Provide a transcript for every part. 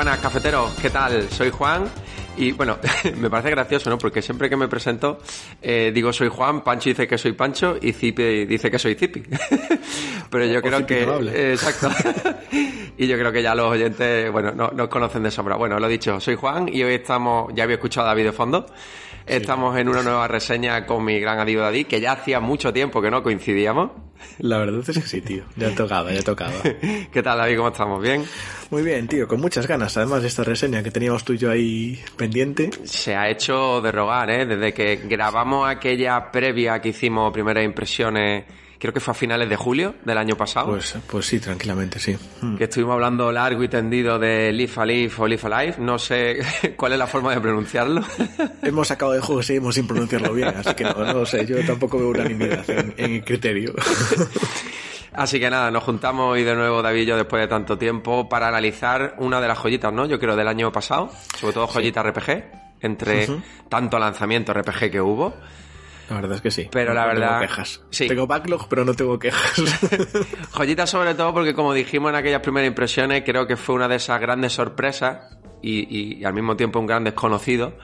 Buenas, cafeteros. ¿Qué tal? Soy Juan. Y bueno, me parece gracioso, ¿no? Porque siempre que me presento, eh, digo soy Juan, Pancho dice que soy Pancho y Zipi dice que soy Zipi. Pero yo creo que. Eh, exacto. y yo creo que ya los oyentes, bueno, no nos conocen de sombra. Bueno, lo dicho, soy Juan y hoy estamos, ya había escuchado a David de fondo. Estamos en una nueva reseña con mi gran amigo David, que ya hacía mucho tiempo que no coincidíamos. La verdad es que sí, tío. Ya tocaba, ya tocaba. ¿Qué tal, David? ¿Cómo estamos? ¿Bien? Muy bien, tío. Con muchas ganas, además de esta reseña que teníamos tú y yo ahí pendiente. Se ha hecho de rogar, ¿eh? Desde que grabamos aquella previa que hicimos, primeras impresiones creo que fue a finales de julio del año pasado. Pues, pues sí, tranquilamente, sí. Hmm. Que estuvimos hablando largo y tendido de Live a Live o Live Alive. No sé cuál es la forma de pronunciarlo. Hemos sacado de juego y seguimos sin pronunciarlo bien, así que no, no sé, yo tampoco veo unanimidad en, en el criterio. Así que nada, nos juntamos y de nuevo David y yo después de tanto tiempo para analizar una de las joyitas, ¿no? Yo creo del año pasado, sobre todo joyitas RPG, entre tanto lanzamiento RPG que hubo. La verdad es que sí. Pero la verdad. Tengo quejas. Tengo backlog, pero no tengo quejas. Joyita sobre todo porque, como dijimos en aquellas primeras impresiones, creo que fue una de esas grandes sorpresas y, y al mismo tiempo un gran desconocido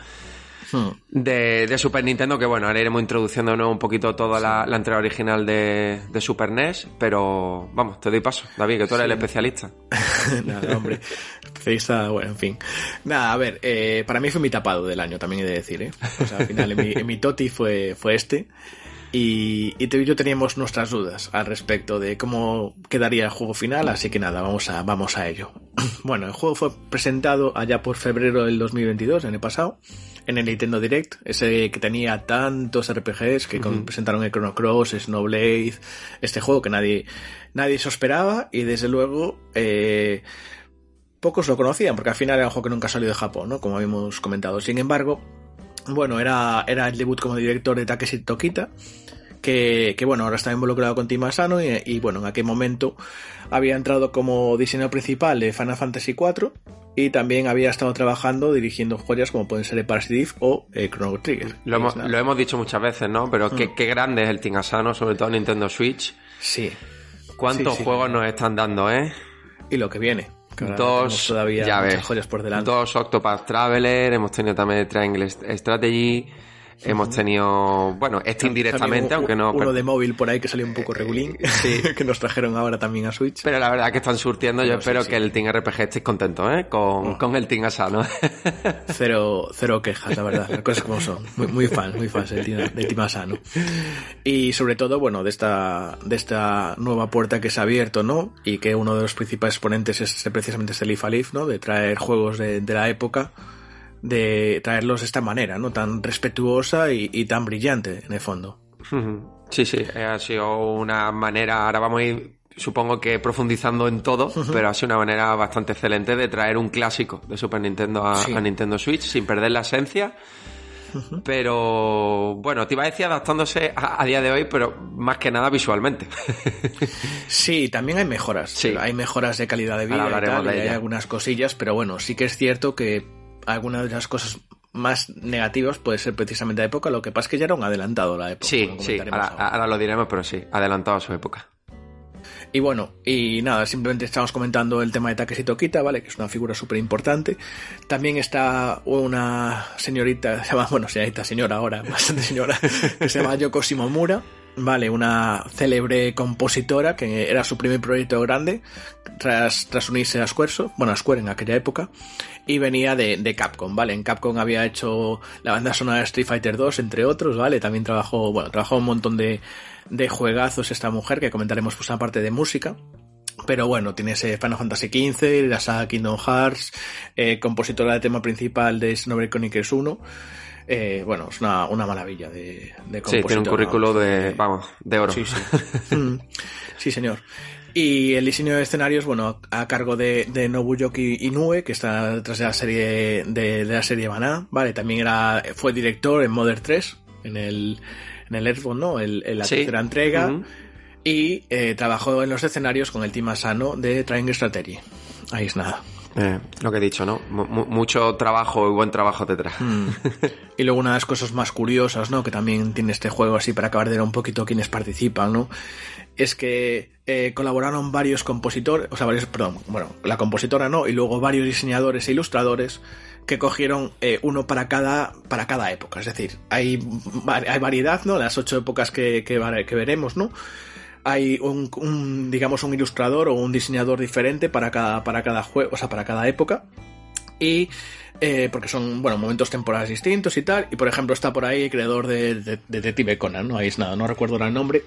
Hmm. de, Super Nintendo, que bueno, ahora iremos introduciendo un poquito toda la, entrega original de, Super NES, pero vamos, te doy paso, David, que tú eres el especialista. Nada, hombre, especialista, bueno, en fin. Nada, a ver, eh, para mí fue mi tapado del año, también he de decir, ¿eh? O sea, al final en mi, en mi Toti fue, fue este. Y, y tú y yo teníamos nuestras dudas al respecto de cómo quedaría el juego final, así que nada, vamos a, vamos a ello. Bueno, el juego fue presentado allá por febrero del 2022, en el pasado, en el Nintendo Direct, ese que tenía tantos RPGs que presentaron el Chrono Cross, Snowblade, este juego que nadie, nadie se esperaba y desde luego eh, pocos lo conocían porque al final era un juego que nunca salió de Japón, ¿no? Como habíamos comentado. Sin embargo, bueno, era, era el debut como director de Takeshi Tokita que, que, bueno, ahora está involucrado con Team Asano y, y, bueno, en aquel momento había entrado como diseñador principal de Final Fantasy IV y también había estado trabajando dirigiendo joyas como pueden ser el Parasitive o el Chrono Trigger. Lo hemos, lo hemos, dicho muchas veces, ¿no? Pero qué, mm. qué, grande es el Team Asano, sobre todo Nintendo Switch. Sí. ¿Cuántos juegos nos están dando, eh? Y lo que viene. Dos, todavía ya joyas por delante. Dos Octopath Traveler, hemos tenido también Triangle Strategy, Hemos tenido, bueno, este indirectamente, aunque no. Uno de móvil por ahí que salió un poco regulín, sí. que nos trajeron ahora también a Switch. Pero la verdad que están surtiendo, yo espero que el Team RPG estéis contento, ¿eh? Con, oh. con el Team Asano. cero, cero quejas, la verdad, las cosas como son. Muy, muy fan, muy fan del Team, del team Asano. Y sobre todo, bueno, de esta, de esta nueva puerta que se ha abierto, ¿no? Y que uno de los principales exponentes es precisamente este Leaf a Leaf, ¿no? De traer juegos de, de la época de traerlos de esta manera, ¿no? Tan respetuosa y, tan brillante, en el fondo. Sí, sí, ha sido una manera, ahora vamos a ir, supongo que profundizando en todo, pero ha sido una manera bastante excelente de traer un clásico de Super Nintendo a, Nintendo Switch sin perder la esencia. Pero bueno, te iba a decir adaptándose a, día de hoy, pero más que nada visualmente. sí, también hay mejoras. Sí. Hay mejoras de calidad de vida y, tal, hay algunas cosillas, pero bueno, sí que es cierto que alguna de las cosas más negativas puede ser precisamente la época, lo que pasa es que ya era un adelantado la época. Sí, sí, ahora, lo diremos, pero sí, adelantado a su época. Y bueno, y nada, simplemente estamos comentando el tema de Takeshi Tokita, ¿vale? Que es una figura súper importante. También está una señorita, se llama, bueno, señorita, señora ahora, bastante señora, que se llama Yoko Shimomura, Vale, una célebre compositora que era su primer proyecto grande tras, tras unirse a Squaresoft, bueno, a Square en aquella época, y venía de, de, Capcom, ¿vale? En Capcom había hecho la banda sonora de Street Fighter 2, entre otros, ¿vale? También trabajó, bueno, trabajó un montón de, de juegazos esta mujer, que comentaremos pues una parte de música. Pero bueno, tiene ese Final Fantasy XV, la saga Kingdom Hearts, eh, compositora de tema principal de Xenoblade Chronicles 1, eh, bueno, es una, una maravilla de, de Sí, tiene un currículo de, vamos, de oro. Sí, sí. Mm, sí, señor. Y el diseño de escenarios, bueno, a cargo de, de Nobuyuki Inoue, que está detrás de la serie de, la serie Maná, vale, también era, fue director en Modern 3, en el, en el Earthbound, ¿no? El, en la tercera entrega. Y eh, trabajó en los escenarios con el team Asano de Triangle Strategy. Ahí es nada. Eh, lo que he dicho, ¿no? mucho trabajo y buen trabajo detrás. Mm. Y luego una de las cosas más curiosas, ¿no? Que también tiene este juego así para acabar de ver un poquito quienes participan, ¿no? Es que eh, colaboraron varios compositores, o sea, varios, perdón, bueno, la compositora no, y luego varios diseñadores e ilustradores que cogieron eh, uno para cada, para cada época. Es decir, hay, hay variedad, ¿no? Las ocho épocas que, que, que veremos, ¿no? Hay un, digamos un ilustrador o un diseñador diferente para cada para cada juego o sea para cada época. Y eh, porque son bueno momentos temporales distintos y tal. Y por ejemplo está por ahí el creador de, de, Detective Conan no ahí es nada no recuerdo el nombre.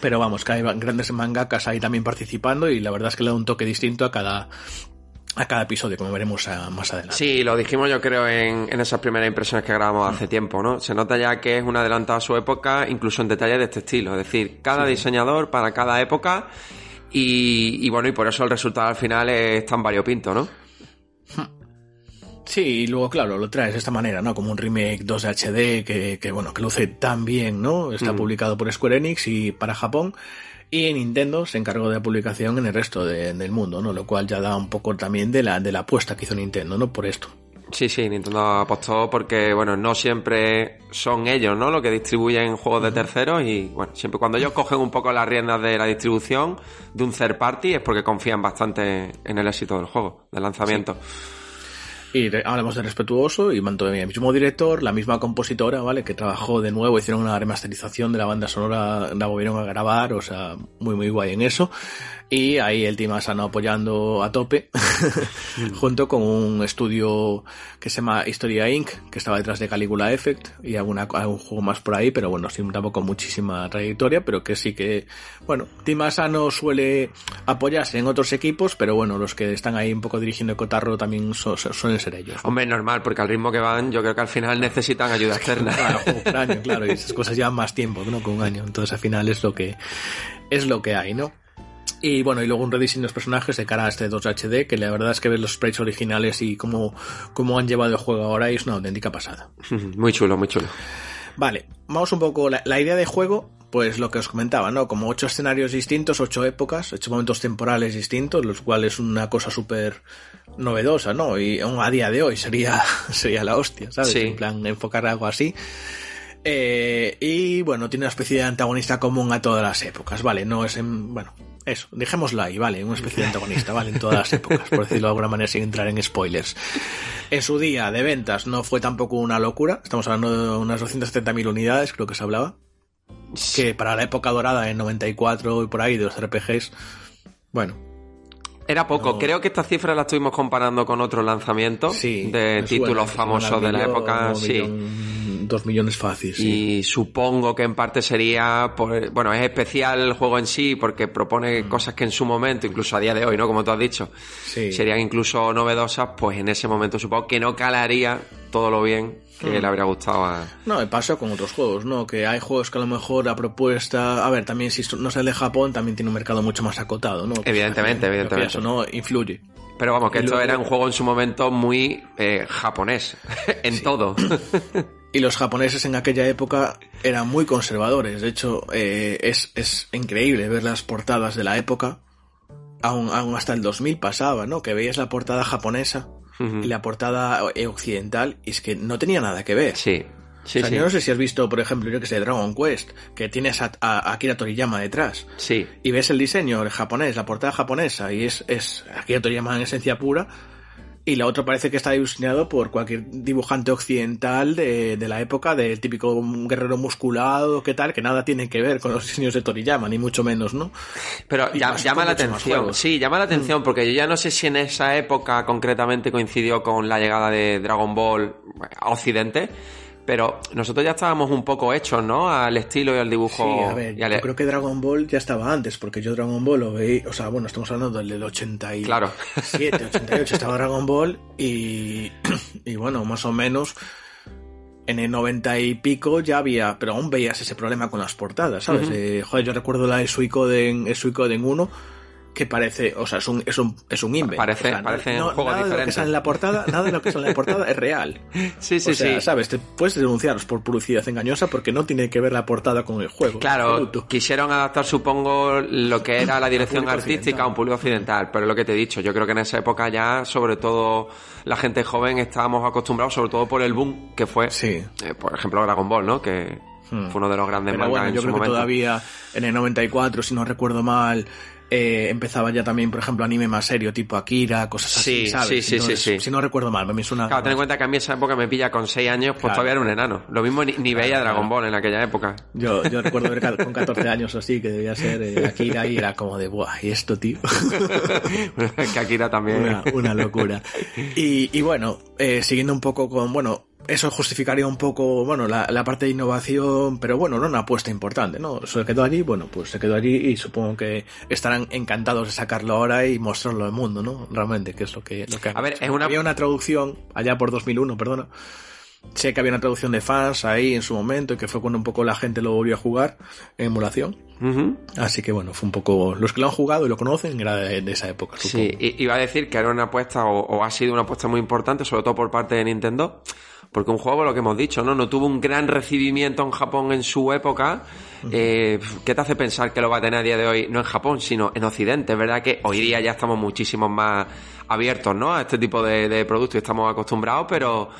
Pero vamos que hay grandes mangakas ahí también participando y la verdad es que le da un toque distinto a cada a cada episodio, como veremos más adelante. Sí, lo dijimos yo creo en, esas primeras impresiones que grabamos hace tiempo, ¿no? Se nota ya que es un adelantado a su época, incluso en detalles de este estilo. Es decir, cada diseñador para cada época y, bueno, y por eso el resultado al final es tan variopinto, ¿no? Sí, y luego, claro, lo traes de esta manera, ¿no? Como un remake 2 de HD que, que bueno, que luce tan bien, ¿no? Está mm. publicado por Square Enix y para Japón. Y Nintendo se encargó de la publicación en el resto del mundo, ¿no? Lo cual ya da un poco también de la, de la apuesta que hizo Nintendo, ¿no? Por esto. Sí, sí, Nintendo apostó porque, bueno, no siempre son ellos, ¿no? Los que distribuyen juegos de terceros y, bueno, siempre cuando ellos cogen un poco las riendas de la distribución de un third party es porque confían bastante en el éxito del juego, del lanzamiento. Y hablamos de Respetuoso y mantuvo el mismo director, la misma compositora, ¿vale? Que trabajó de nuevo, hicieron una remasterización de la banda sonora, la volvieron a grabar, o sea, muy muy guay en eso. Y ahí el Team Asano apoyando a tope, junto con un estudio que se llama Historia Inc., que estaba detrás de Caligula Effect, y alguna, algún juego más por ahí, pero bueno, sin tampoco muchísima trayectoria, pero que sí que, bueno, Team Asano suele apoyarse en otros equipos, pero bueno, los que están ahí un poco dirigiendo el cotarro también suelen ser ellos. Hombre, normal, porque al ritmo que van, yo creo que al final necesitan ayuda externa. claro, año, claro, y esas cosas llevan más tiempo, ¿no? Con un año, entonces al final es lo que, es lo que hay, ¿no? Y bueno, y luego un rediseño de los personajes de cara a este 2HD, que la verdad es que ves los sprites originales y cómo, cómo han llevado el juego ahora y es una auténtica pasada. Muy chulo, muy chulo. Vale, vamos un poco, la, la idea de juego, pues lo que os comentaba, ¿no? Como ocho escenarios distintos, ocho épocas, ocho momentos temporales distintos, los cuales es una cosa súper novedosa, ¿no? Y a día de hoy sería, sería la hostia, ¿sabes? En plan, enfocar algo así. Eh, y bueno, tiene una especie de antagonista común a todas las épocas, ¿vale? No es en, bueno, eso, dejémoslo ahí, ¿vale? Una especie de antagonista, ¿vale? En todas las épocas, por decirlo de alguna manera sin entrar en spoilers. En su día de ventas no fue tampoco una locura, estamos hablando de unas 270.000 unidades, creo que se hablaba. Que para la época dorada, en 94 y por ahí, de los RPGs, bueno, era poco. Creo que esta cifra la estuvimos comparando con otro lanzamiento de títulos famosos de la época. sí. dos millones fáciles. Y supongo que en parte sería, bueno, es especial el juego en sí porque propone mm. cosas que en su momento, incluso a día de hoy, ¿no? Como tú has dicho, serían incluso novedosas, pues en ese momento supongo que no calaría todo lo bien que le habría gustado a... No, pasa con otros juegos, ¿no? Que hay juegos que a lo mejor la propuesta... A ver, también si no sale de Japón, también tiene un mercado mucho más acotado, ¿no? Evidentemente, evidentemente. eso no influye. Pero vamos, que esto era un juego en su momento muy eh, japonés, en todo. y los japoneses en aquella época eran muy conservadores. De hecho, eh, es, es increíble ver las portadas de la época. Aún, aún hasta el 2000 pasaba, ¿no? Que veías la portada japonesa y la portada occidental es que no tenía nada que ver. Sí. Sí, Yo no sé si has visto, por ejemplo, yo que sé, Dragon Quest, que tienes a, Akira Toriyama detrás. Sí. Y ves el diseño, el japonés, la portada japonesa, y es, es Akira Toriyama en esencia pura, y la otra parece que está diseñado por cualquier dibujante occidental de, de, la época, del típico guerrero musculado, que tal, que nada tiene que ver con los diseños de Toriyama, ni mucho menos, ¿no? Pero llama la atención, sí, llama la atención, mm. porque yo ya no sé si en esa época concretamente coincidió con la llegada de Dragon Ball a Occidente, pero nosotros ya estábamos un poco hechos, ¿no? Al estilo y al dibujo. Sí, a ver, yo creo que Dragon Ball ya estaba antes, porque yo Dragon Ball lo veía, o sea, bueno, estamos hablando del 87, claro. 88 estaba Dragon Ball y, y bueno, más o menos en el 90 y pico ya había, pero aún veías ese problema con las portadas, ¿sabes? Eh, joder, yo recuerdo la de Suicoden, Suicoden 1 que parece, o sea, es un, es un, es un invent. Parece, o sea, parece no, un juego nada diferente. De lo que sale en la portada, nada de lo que sale en la portada es real. Sí, sí, o sea, sí. sabes, te puedes denunciaros por publicidad engañosa porque no tiene que ver la portada con el juego. Claro, Absoluto. quisieron adaptar, supongo, lo que era la dirección artística a un público occidental, pero lo que te he dicho, yo creo que en esa época ya, sobre todo la gente joven, estábamos acostumbrados, sobre todo por el boom que fue, Sí. eh, por ejemplo, Dragon Ball, ¿no? Que fue uno de los grandes Pero bueno, en yo creo que todavía en el 94, si no recuerdo mal, eh, empezaba ya también, por ejemplo, anime más serio, tipo Akira, cosas así, Sí, ¿sabes? sí, sí, Entonces, sí, sí. Si no recuerdo mal, me suena... Claro, ten en cuenta que a mí esa época me pilla con 6 años, pues Claro. todavía era un enano. Lo mismo ni, ni veía Dragon Ball en aquella época. Yo, yo recuerdo ver con 14 años o así, que debía ser eh, Akira y era como de, buah, ¿y esto, tío? que Akira también. una, una locura. Y, y bueno, eh, siguiendo un poco con, bueno, eso justificaría un poco, bueno, la, la parte de innovación, pero bueno, no una apuesta importante, ¿no? Se quedó allí, bueno, pues se quedó allí y supongo que estarán encantados de sacarlo ahora y mostrarlo al mundo, ¿no? Realmente, que es lo que, lo que han A ver, hecho. es una- Había una traducción, allá por 2001, perdona. Sé que había una traducción de fans ahí en su momento y que fue cuando un poco la gente lo volvió a jugar en emulación. Ujú. Así que bueno, fue un poco... Los que lo han jugado y lo conocen era de, de esa época, supongo. Sí, iba a decir que era una apuesta o, o ha sido una apuesta muy importante, sobre todo por parte de Nintendo, porque un juego, lo que hemos dicho, ¿no? No tuvo un gran recibimiento en Japón en su época. Eh, ¿Qué te hace pensar que lo va a tener a día de hoy, no en Japón, sino en Occidente? Es verdad que hoy día ya estamos muchísimo más abiertos, ¿no? A este tipo de, de productos y estamos acostumbrados, pero...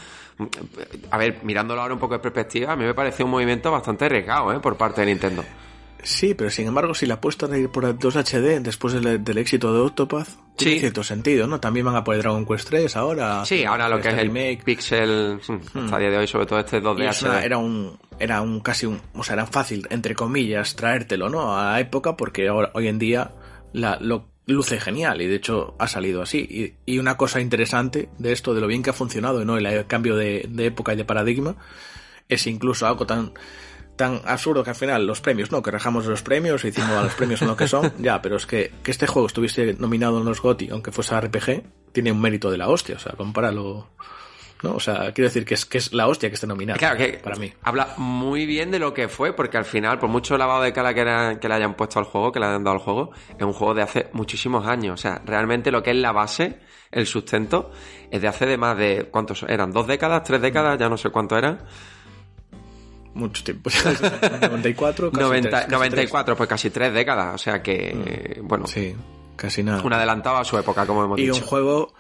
A ver, mirándolo ahora un poco de perspectiva, a mí me pareció un movimiento bastante arriesgado, ¿eh? Por parte de Nintendo. Sí, pero sin embargo, si la apuesta de ir por el 2 HD después del, del éxito de Octopath, Sí. cierto sentido, ¿no? También van a poder Dragon Quest 3 ahora. Sí, ahora lo que este es el remake. Pixel, mm, hasta el día de hoy, sobre todo este 2D Y es HD. una- era un, era un casi un, o sea, era fácil, entre comillas, traértelo, ¿no? A la época, porque ahora, hoy en día la, lo luce genial y de hecho ha salido así. Y, y una cosa interesante de esto, de lo bien que ha funcionado, ¿no? El, el cambio de, de época y de paradigma, es incluso algo tan, tan absurdo que al final los premios, no, que rajamos los premios y decimos a los premios son lo que son, ya, pero es que, que este juego estuviese nominado en los GOTY, aunque fuese RPG, tiene un mérito de la hostia, o sea, compáralo, ¿no? O sea, quiero decir que es, que es la hostia que esté nominado. Claro que para mí. habla muy bien de lo que fue, porque al final, por mucho lavado de cara que, era- que le hayan puesto al juego, que le hayan dado al juego, es un juego de hace muchísimos años. O sea, realmente lo que es la base, el sustento, es de hace de más de. ¿Cuántos eran? ¿Dos décadas? ¿Tres décadas? Ya no sé cuánto eran. Mucho tiempo. 94, casi 90 tres, casi 94, pues casi tres décadas. O sea que, eh, bueno. Sí, casi nada. un adelantado a su época, como hemos y dicho. un juego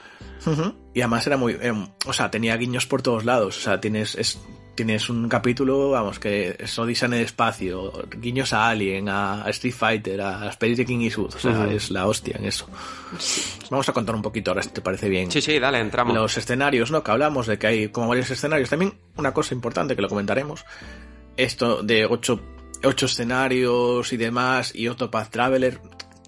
Ujú. y además era muy em, o sea tenía guiños por todos lados o sea tienes es, tienes un capítulo vamos que es Odisea en el espacio guiños a Alien a, a Street Fighter a las pelis de King Eastwood o sea Ujú. es la hostia en eso vamos a contar un poquito ahora si te parece bien Sí, sí, dale, entramos. los escenarios, ¿no? Que hablamos de que hay como varios escenarios. También una cosa importante que lo comentaremos. Esto de ocho, ocho escenarios y demás y Octopath Traveler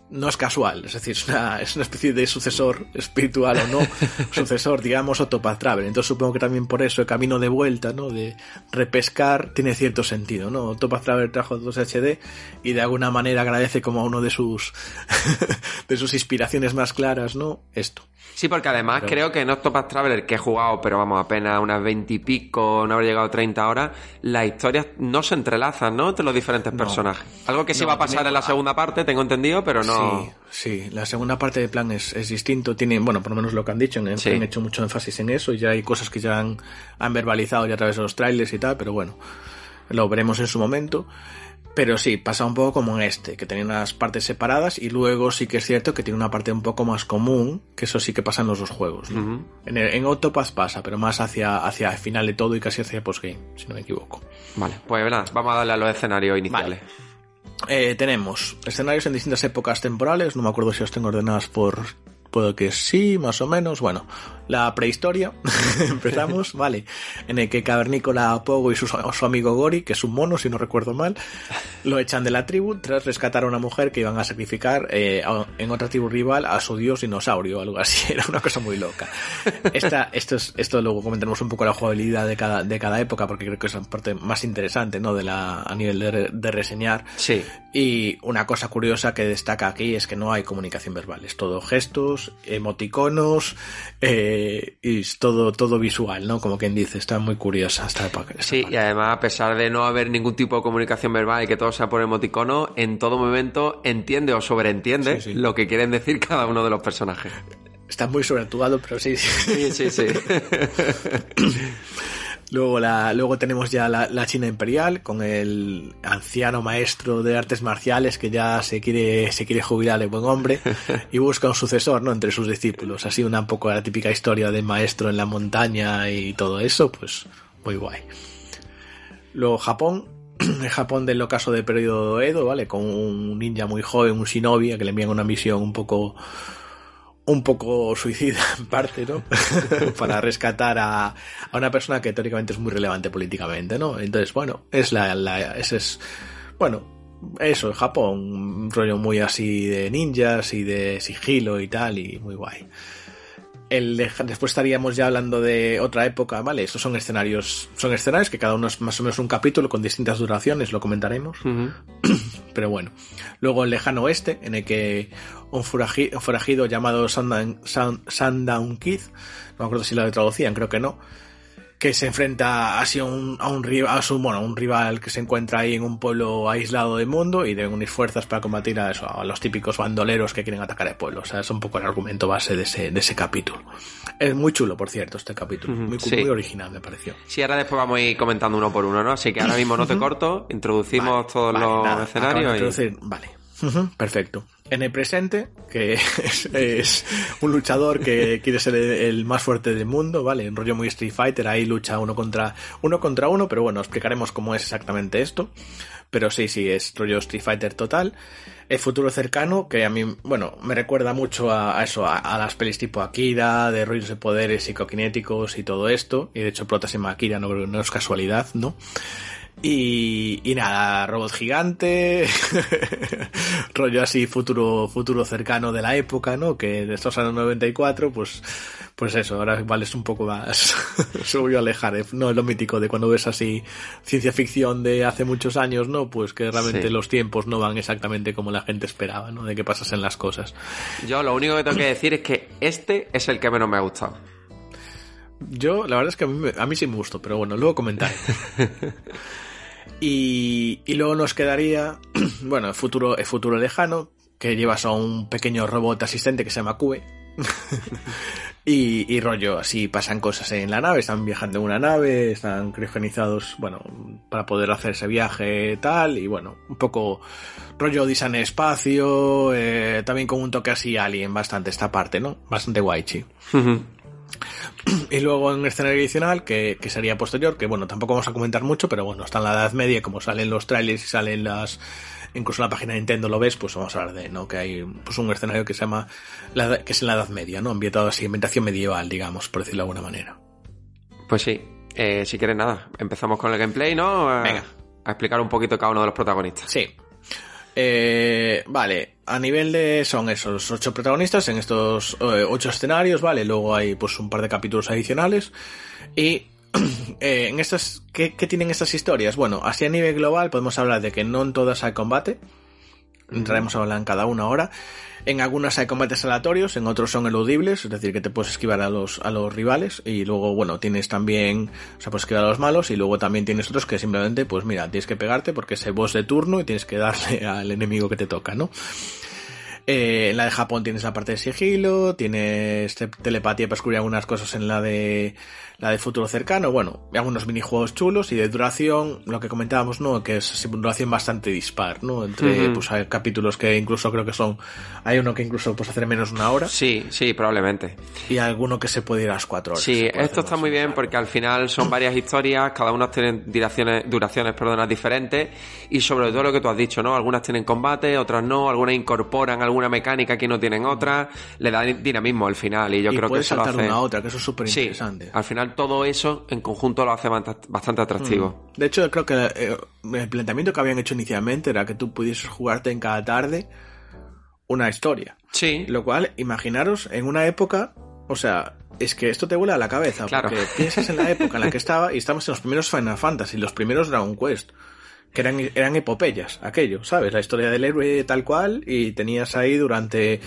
no es casual. Es decir, es una, es una especie de sucesor espiritual o no sucesor, digamos, Octopath Traveler. Entonces supongo que también por eso el camino de vuelta, ¿no? De repescar tiene cierto sentido, ¿no? Octopath Traveler trajo 2 HD y de alguna manera agradece como a uno de sus de sus inspiraciones más claras, ¿no? Esto. Sí, porque además creo que en Octopath Traveler, que he jugado, pero vamos, apenas unas 20 y pico, no habrá llegado a 30 horas, las historias no se entrelazan, ¿no? Entre los diferentes personajes. Algo que sí No, va a pasar tiene- en la segunda parte, tengo entendido, pero no... Sí, sí. La segunda parte del plan es, es distinto. Tienen, bueno, por lo menos lo que han dicho, Sí. han hecho mucho énfasis en eso. y Ya hay cosas que ya han, han verbalizado ya a través de los trailers y tal, pero bueno, lo veremos en su momento. Pero sí, pasa un poco como en este, que tenía unas partes separadas y luego sí que es cierto que tiene una parte un poco más común, que eso sí que pasa en los dos juegos. en, el- en pasa, pero más hacia, hacia el final de todo y casi hacia postgame, si no me equivoco. Vale, pues nada, vamos a darle a los escenarios iniciales. Eh, tenemos escenarios en distintas épocas temporales, no me acuerdo si los tengo ordenadas por... Puedo que sí, más o menos. Bueno, la prehistoria, empezamos, vale, en el que Cavernícola Pogo y su, su amigo Gori, que es un mono, si no recuerdo mal, lo echan de la tribu tras rescatar a una mujer que iban a sacrificar eh, a- en otra tribu rival a su dios dinosaurio, algo así. Era una cosa muy loca. Esta, esto, es, esto luego comentaremos un poco la jugabilidad de cada, de cada época, porque creo que es la parte más interesante, ¿no? De la, a nivel de, de reseñar. Sí. Y una cosa curiosa que destaca aquí es que no hay comunicación verbal, es todo gestos emoticonos, eh, y todo, todo visual, ¿no? Como quien dice, está muy curiosa esta época. sí, y además, a pesar de no haber ningún tipo de comunicación verbal y que todo sea por emoticono, en todo momento entiende o sobreentiende lo que quieren decir cada uno de los personajes. Está muy sobreactuado, pero sí. Sí, sí, sí. Luego, la, luego tenemos ya la, China imperial con el anciano maestro de artes marciales que ya se quiere, se quiere jubilar de buen hombre y busca un sucesor, ¿no? Entre sus discípulos. Así una un poco la típica historia del maestro en la montaña y todo eso, pues muy guay. Luego Japón, el Japón del ocaso del periodo Edo, ¿vale? Con un ninja muy joven, un shinobi, que le envían una misión un poco un poco suicida en parte, ¿no? Para rescatar a, a, una persona que teóricamente es muy relevante políticamente, ¿no? Entonces, bueno, es la, la ese es, bueno, eso, Japón, un rollo muy así de ninjas y de sigilo y tal, y muy guay. El después estaríamos ya hablando de otra época, ¿vale? Estos son escenarios, son escenarios que cada uno es más o menos un capítulo con distintas duraciones, lo comentaremos. Pero bueno. Luego el lejano oeste, en el que un forajido, llamado Sundown, Kid, no me acuerdo si lo traducían, creo que no, que se enfrenta así a un, a un, rival, a bueno, un rival que se encuentra ahí en un pueblo aislado del mundo y deben unir fuerzas para combatir a, eso, a los típicos bandoleros que quieren atacar el pueblo. O sea, es un poco el argumento base de ese, de ese capítulo. Es muy chulo, por cierto, este capítulo. muy, muy, original, me pareció. Sí, ahora después vamos a ir comentando uno por uno, ¿no? Así que ahora mismo no te corto, introducimos todos los escenarios. Y... Vale, perfecto en el presente, que es, un luchador que quiere ser el, más fuerte del mundo, ¿vale? En rollo muy Street Fighter, ahí lucha uno contra uno contra uno, pero bueno, explicaremos cómo es exactamente esto. Pero sí, sí, es rollo Street Fighter total. El futuro cercano, que a mí, bueno, me recuerda mucho a, eso, a, las pelis tipo Akira, de rollos de poderes psicoquinéticos y todo esto. Y de hecho, Prota se llama Akira, no es casualidad, ¿no? Y, y nada, robot gigante, rollo así futuro, futuro cercano de la época, ¿no? Que de estos años 94, pues, pues eso, ahora igual es un poco más, se volvió a alejar, ¿eh? no es lo mítico de cuando ves así ciencia ficción de hace muchos años, ¿no? Pues que realmente los tiempos no van exactamente como la gente esperaba, ¿no? De que pasasen las cosas. Yo lo único que tengo que decir es que este es el que menos me ha gustado. Yo, la verdad es que a mí, a mí sí me gustó, pero bueno, luego comentaré. y, y luego nos quedaría, bueno, el futuro, el futuro lejano, que llevas a un pequeño robot asistente que se llama Cube. y, y, rollo, así pasan cosas en la nave, están viajando en una nave, están criogenizados, bueno, para poder hacer ese viaje tal, y bueno, un poco rollo en espacio, eh, también con un toque así alien bastante esta parte, ¿no? Bastante guay, y luego en un escenario adicional, que, que, sería posterior, que bueno, tampoco vamos a comentar mucho, pero bueno, está en la Edad Media, como salen los trailers y salen las. Incluso en la página de Nintendo lo ves, pues vamos a hablar de, ¿no? Que hay pues un escenario que se llama. La, que es en la Edad Media, ¿no? Ambientado así, ambientación medieval, digamos, por decirlo de alguna manera. Pues sí. Eh, si quieres nada, empezamos con el gameplay, ¿no? Venga. A explicar un poquito cada uno de los protagonistas. Sí. Eh, vale, a nivel de son esos ocho protagonistas en estos eh, ocho escenarios, vale, luego hay pues un par de capítulos adicionales y eh, en estas ¿qué, tienen estas historias? Bueno, así a nivel global podemos hablar de que no en todas hay combate, entraremos a hablar en cada una ahora. En algunas hay combates aleatorios, en otros son eludibles, es decir, que te puedes esquivar a los, a los rivales y luego, bueno, tienes también, o sea, puedes esquivar a los malos y luego también tienes otros que simplemente, pues mira, tienes que pegarte porque es el boss de turno y tienes que darle al enemigo que te toca, ¿no? Eh, en la de Japón tienes la parte de sigilo, tienes telepatía para descubrir algunas cosas en la de la de futuro cercano, bueno, algunos minijuegos chulos y de duración, lo que comentábamos, ¿no? Que es duración bastante dispar, ¿no? Entre, pues hay capítulos que incluso creo que son, hay uno que incluso puedes hacer menos una hora. Sí, sí, probablemente. Y alguno que se puede ir a las cuatro horas. Sí, esto está muy bien porque al final son varias historias, cada una tiene duraciones, duraciones perdona, diferentes y sobre todo lo que tú has dicho, ¿no? Algunas tienen combate, otras no, algunas incorporan alguna mecánica que no tienen otra, le da dinamismo al final y yo creo que eso lo hace... una otra, que eso es súper interesante. al final todo eso en conjunto lo hace bastante atractivo. Mm. De hecho, creo que eh, el planteamiento que habían hecho inicialmente era que tú pudieses jugarte en cada tarde una historia. Sí. Lo cual, imaginaros, en una época, o sea, es que esto te vuela a la cabeza, porque piensas en la época en la que estaba y estamos en los primeros Final Fantasy, los primeros Dragon Quest, que eran, eran epopeyas, aquello, ¿sabes? La historia del héroe tal cual y tenías ahí durante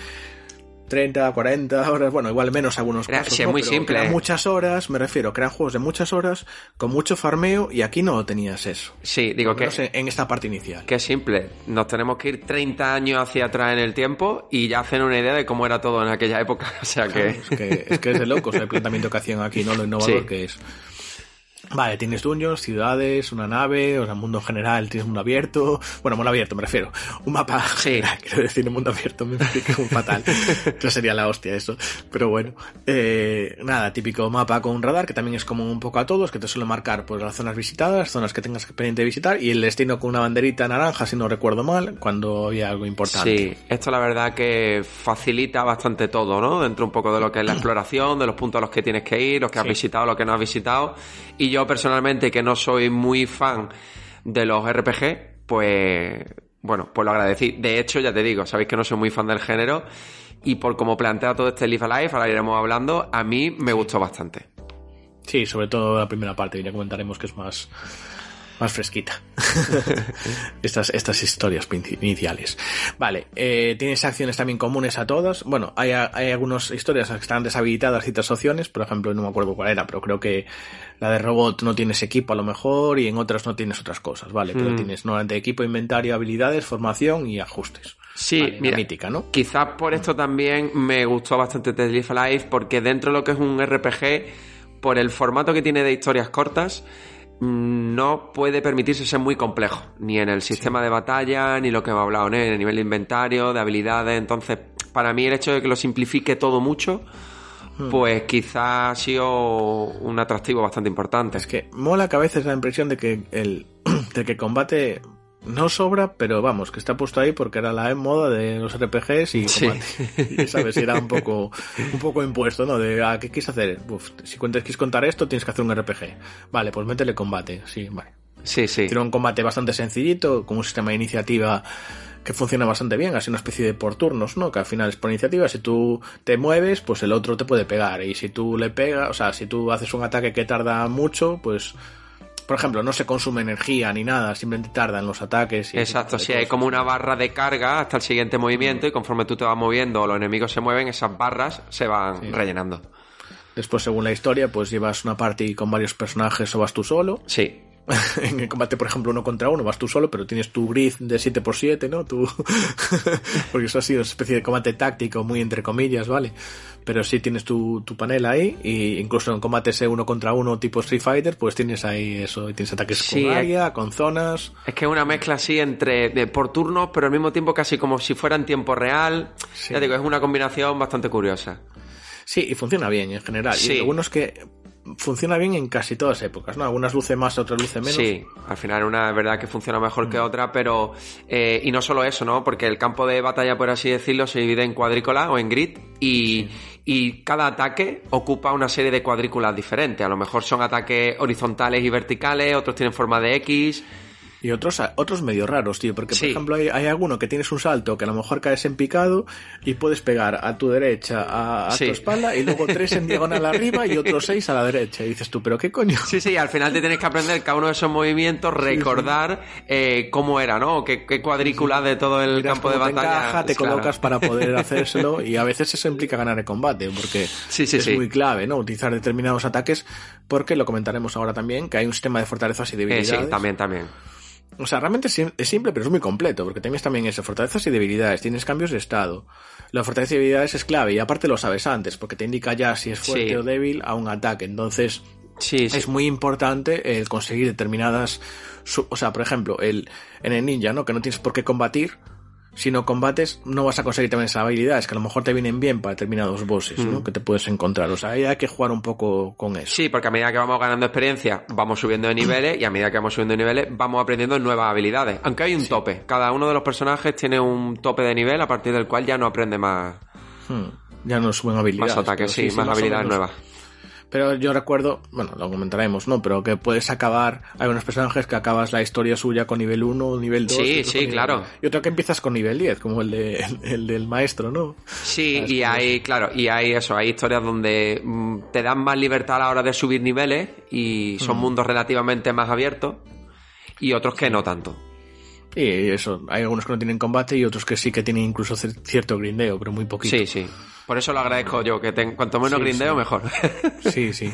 30, 40 horas, bueno, igual menos algunos Era- casos, sí, ¿no? muy simple. eran muchas horas, me refiero, que eran juegos de muchas horas, con mucho farmeo, y aquí no tenías eso. Sí, digo que, en, esta parte inicial. que simple. Nos tenemos que ir 30 años hacia atrás en el tiempo y ya hacen una idea de cómo era todo en aquella época. O sea que... Es que, es que es de locos el planteamiento que hacían aquí, ¿no? Lo innovador Sí. que es. Vale, tienes dungeons, ciudades, una nave, o sea, mundo general, tienes mundo abierto. Bueno, mundo abierto me refiero. Un mapa. Sí. Quiero decir, mundo abierto me parece como fatal. Eso sería la hostia eso. Pero bueno. Eh, nada, típico mapa con un radar, que también es como un poco a todos, que te suele marcar pues las zonas visitadas, zonas que tengas pendiente de visitar, y el destino con una banderita naranja, si no recuerdo mal, cuando había algo importante. Sí, esto la verdad que facilita bastante todo, ¿no? Dentro un poco de lo que es la exploración, de los puntos a los que tienes que ir, los que has Sí. visitado, los que no has visitado. Y yo personalmente, que no soy muy fan de los RPG, pues bueno, pues lo agradecí. De hecho, ya te digo, sabéis que no soy muy fan del género. Y por cómo plantea todo este Live Alive, ahora iremos hablando, a mí me gustó bastante. Sí, sobre todo la primera parte, ya comentaremos que es más, más fresquita. estas, estas historias iniciales. Vale, eh, tienes acciones también comunes a todas. Bueno, hay, hay algunas historias que están deshabilitadas ciertas opciones, por ejemplo, no me acuerdo cuál era, pero creo que la de robot no tienes equipo a lo mejor y en otras no tienes otras cosas, ¿vale? Pero Mm. tienes normalmente equipo, inventario, habilidades, formación y ajustes. Sí, Vale, mira, mítica, ¿no? Quizás por esto también me gustó bastante The Live Alive, porque dentro de lo que es un RPG, por el formato que tiene de historias cortas, no puede permitirse ser muy complejo, ni en el sistema de batalla, ni lo que hemos hablado, ¿no? en el nivel de inventario, de habilidades. Entonces, para mí el hecho de que lo simplifique todo mucho, Hmm. pues quizás ha sido un atractivo bastante importante. Es que mola que a veces la impresión de que el de que combate no sobra, pero vamos, que está puesto ahí porque era la moda de los RPGs y Sí. combate. Y sabes, era un poco un poco impuesto, ¿no? De ah, ¿qué quieres hacer? Uf, si quieres contar esto, tienes que hacer un RPG. Vale, pues métele combate. Sí, vale. Sí, sí. Tiene un combate bastante sencillito, con un sistema de iniciativa que funciona bastante bien, así una especie de por turnos, ¿no? Que al final es por iniciativa, si tú te mueves, pues el otro te puede pegar, y si tú le pegas, o sea, si tú haces un ataque que tarda mucho, pues, por ejemplo, no se consume energía ni nada, simplemente tardan los ataques. Y Exacto, sí, hay como una barra de carga hasta el siguiente movimiento y conforme tú te vas moviendo o los enemigos se mueven, esas barras se van Sí. rellenando. Después, según la historia, pues llevas una party con varios personajes o vas tú solo. Sí, en el combate, por ejemplo, uno contra uno, vas tú solo, pero tienes tu grid de 7x7, ¿no? Tu... Porque eso ha sido una especie de combate táctico, muy entre comillas, ¿vale? Pero sí tienes tu, tu panel ahí, y incluso en combates uno contra uno tipo Street Fighter, pues tienes ahí eso, tienes ataques Sí, con área, con zonas. es que es una mezcla así entre de, por turnos, pero al mismo tiempo casi como si fuera en tiempo real. Sí. Ya digo, es una combinación bastante curiosa. Sí, y funciona bien en general. Sí. Y lo bueno es que funciona bien en casi todas épocas, ¿no? Algunas luce más, otras luce menos. Sí, al final una es verdad que funciona mejor Mm. que otra, pero... eh, y no solo eso, ¿no? Porque el campo de batalla, por así decirlo, se divide en cuadrícula o en grid y, y cada ataque ocupa una serie de cuadrículas diferentes. A lo mejor son ataques horizontales y verticales, otros tienen forma de X... Y otros, otros medio raros, tío, porque por ejemplo hay, hay alguno que tienes un salto que a lo mejor caes en picado y puedes pegar a tu derecha, a, a Sí. tu espalda y luego tres en diagonal arriba y otros seis a la derecha. Y dices tú, pero qué coño. Sí, sí, al final te tienes que aprender cada uno de esos movimientos, recordar eh, cómo era, ¿no? Qué, qué cuadrícula de todo el Miras campo de cómo te batalla. encaja, te Claro. colocas para poder hacérselo y a veces eso implica ganar el combate porque Sí, sí, es muy clave, ¿no? Utilizar determinados ataques porque lo comentaremos ahora también que hay un sistema de fortalezas y Eh, debilidades. sí, también, también. O sea, realmente es sim- es simple, pero es muy completo, porque tienes también eso, fortalezas y debilidades, tienes cambios de estado. La fortaleza y debilidades es clave, y aparte lo sabes antes, porque te indica ya si es fuerte Sí. o débil a un ataque. Entonces, Sí, sí. es muy importante el conseguir determinadas. O sea, por ejemplo, el, en el ninja, ¿no? Que no tienes por qué combatir. Si no combates, no vas a conseguir también esas habilidades que a lo mejor te vienen bien para determinados bosses, ¿no? Que te puedes encontrar. O sea, ahí hay que jugar un poco con eso. Sí, porque a medida que vamos ganando experiencia, vamos subiendo de niveles y a medida que vamos subiendo de niveles, vamos aprendiendo nuevas habilidades. Aunque hay un tope. Cada uno de los personajes tiene un tope de nivel a partir del cual ya no aprende más, Hmm. Ya no suben habilidades. más ataques, sí, más o habilidades nuevas. Pero yo recuerdo, bueno, lo comentaremos, ¿no? Pero que puedes acabar, hay unos personajes que acabas la historia suya con nivel 1, nivel 2. Sí, sí, claro. Y otro que empiezas con nivel 10, como el, de, el, el del maestro, ¿no? Sí, Ah, y hay, claro, y hay eso, hay historias donde mm, te dan más libertad a la hora de subir niveles y son mundos relativamente más abiertos y otros que no tanto. Y eso, hay algunos que no tienen combate y otros que sí que tienen incluso cierto grindeo, pero muy poquito. Sí, sí. Por eso lo agradezco yo, que cuanto menos grindeo, mejor. Sí, sí.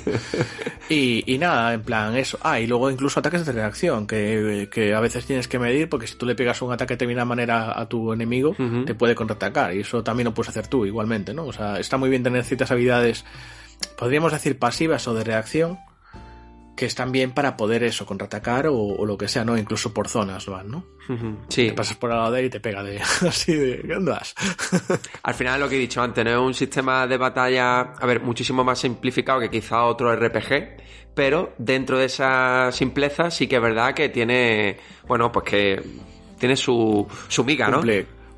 Y, y, nada, en plan, eso. Ah, y luego incluso ataques de reacción, que, que, a veces tienes que medir, porque si tú le pegas un ataque de determinada manera a tu enemigo, te puede contraatacar. Y eso también lo puedes hacer tú, igualmente, ¿no? O sea, está muy bien tener ciertas habilidades, podríamos decir pasivas o de reacción, que están bien para poder eso, contraatacar o, lo que sea, ¿no? Incluso por zonas van, ¿no? Sí. Te pasas por al lado de él y te pega de así de ¿qué andas? Al final lo que he dicho antes, no es un sistema de batalla, a ver, muchísimo más simplificado que quizá otro RPG, pero dentro de esa simpleza sí que es verdad que tiene, bueno, pues que tiene su, su miga, ¿no?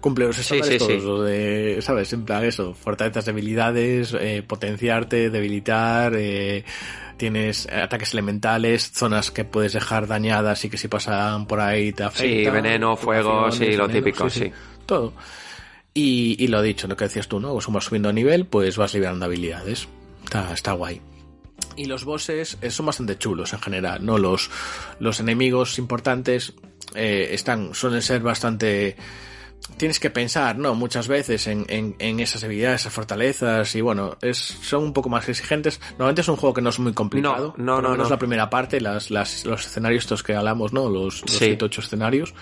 cumple los sí, sí, todos, de, ¿sabes? En plan eso, fortalezas, debilidades, eh, potenciarte, debilitar, eh, tienes ataques elementales, zonas que puedes dejar dañadas y que si pasan por ahí te afectan. Sí, veneno, fuego, sí, lo típico, sí, Todo. Y, y, lo dicho, lo que decías tú, ¿no? Como vas subiendo a nivel, pues vas liberando habilidades. Está, está guay. Y los bosses eh, son bastante chulos en general, ¿no? Los, los enemigos importantes eh, están, suelen ser bastante tienes que pensar, ¿no? Muchas veces en, en, esas habilidades, esas fortalezas y bueno, es, son un poco más exigentes. Normalmente es un juego que no es muy complicado. No, no, no. es la primera parte, las, las, los escenarios estos que hablamos, ¿no? Los, los 108 escenarios.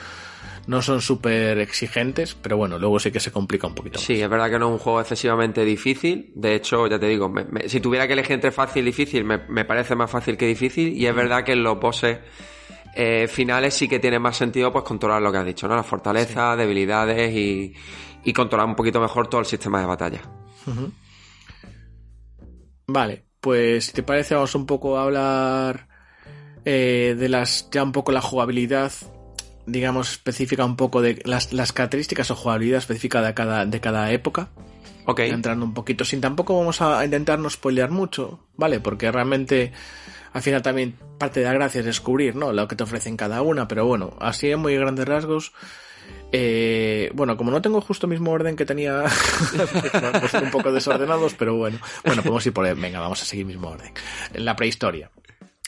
No son súper exigentes, pero bueno, luego sí que se complica un poquito. Sí, es verdad que no es un juego excesivamente difícil. De hecho, ya te digo, si tuviera que elegir entre fácil y difícil, me, me parece más fácil que difícil. Y es verdad que en los bosses eh, finales sí que tiene más sentido pues controlar lo que has dicho, ¿no? Las fortalezas, debilidades y, y, controlar un poquito mejor todo el sistema de batalla. Vale, pues si te parece vamos un poco a hablar eh, de las ya un poco la jugabilidad digamos específica un poco de las, las características o jugabilidad específica de cada, de cada época. Ok. Entrando un poquito, sin tampoco vamos a intentar no spoilear mucho, ¿vale? Porque realmente al final también parte de la gracia es descubrir, ¿no? Lo que te ofrecen cada una, pero bueno, así en muy grandes rasgos. Eh, bueno, como no tengo justo el mismo orden que tenía, vamos un poco desordenados, pero bueno, bueno, podemos ir por el, venga, vamos a seguir mismo orden. En la prehistoria.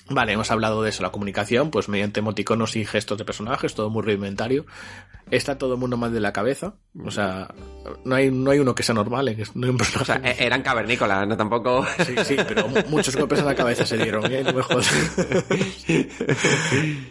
Vale, hemos hablado de eso, la comunicación, pues mediante emoticonos y gestos de personajes, todo muy rudimentario. Está todo el mundo mal de la cabeza, o sea, no hay, no hay uno que sea normal, ¿eh? no hay un. O sea, e-, eran cavernícolas, no tampoco. Sí, sí, pero muchos golpes en la cabeza se dieron, ¿eh? No me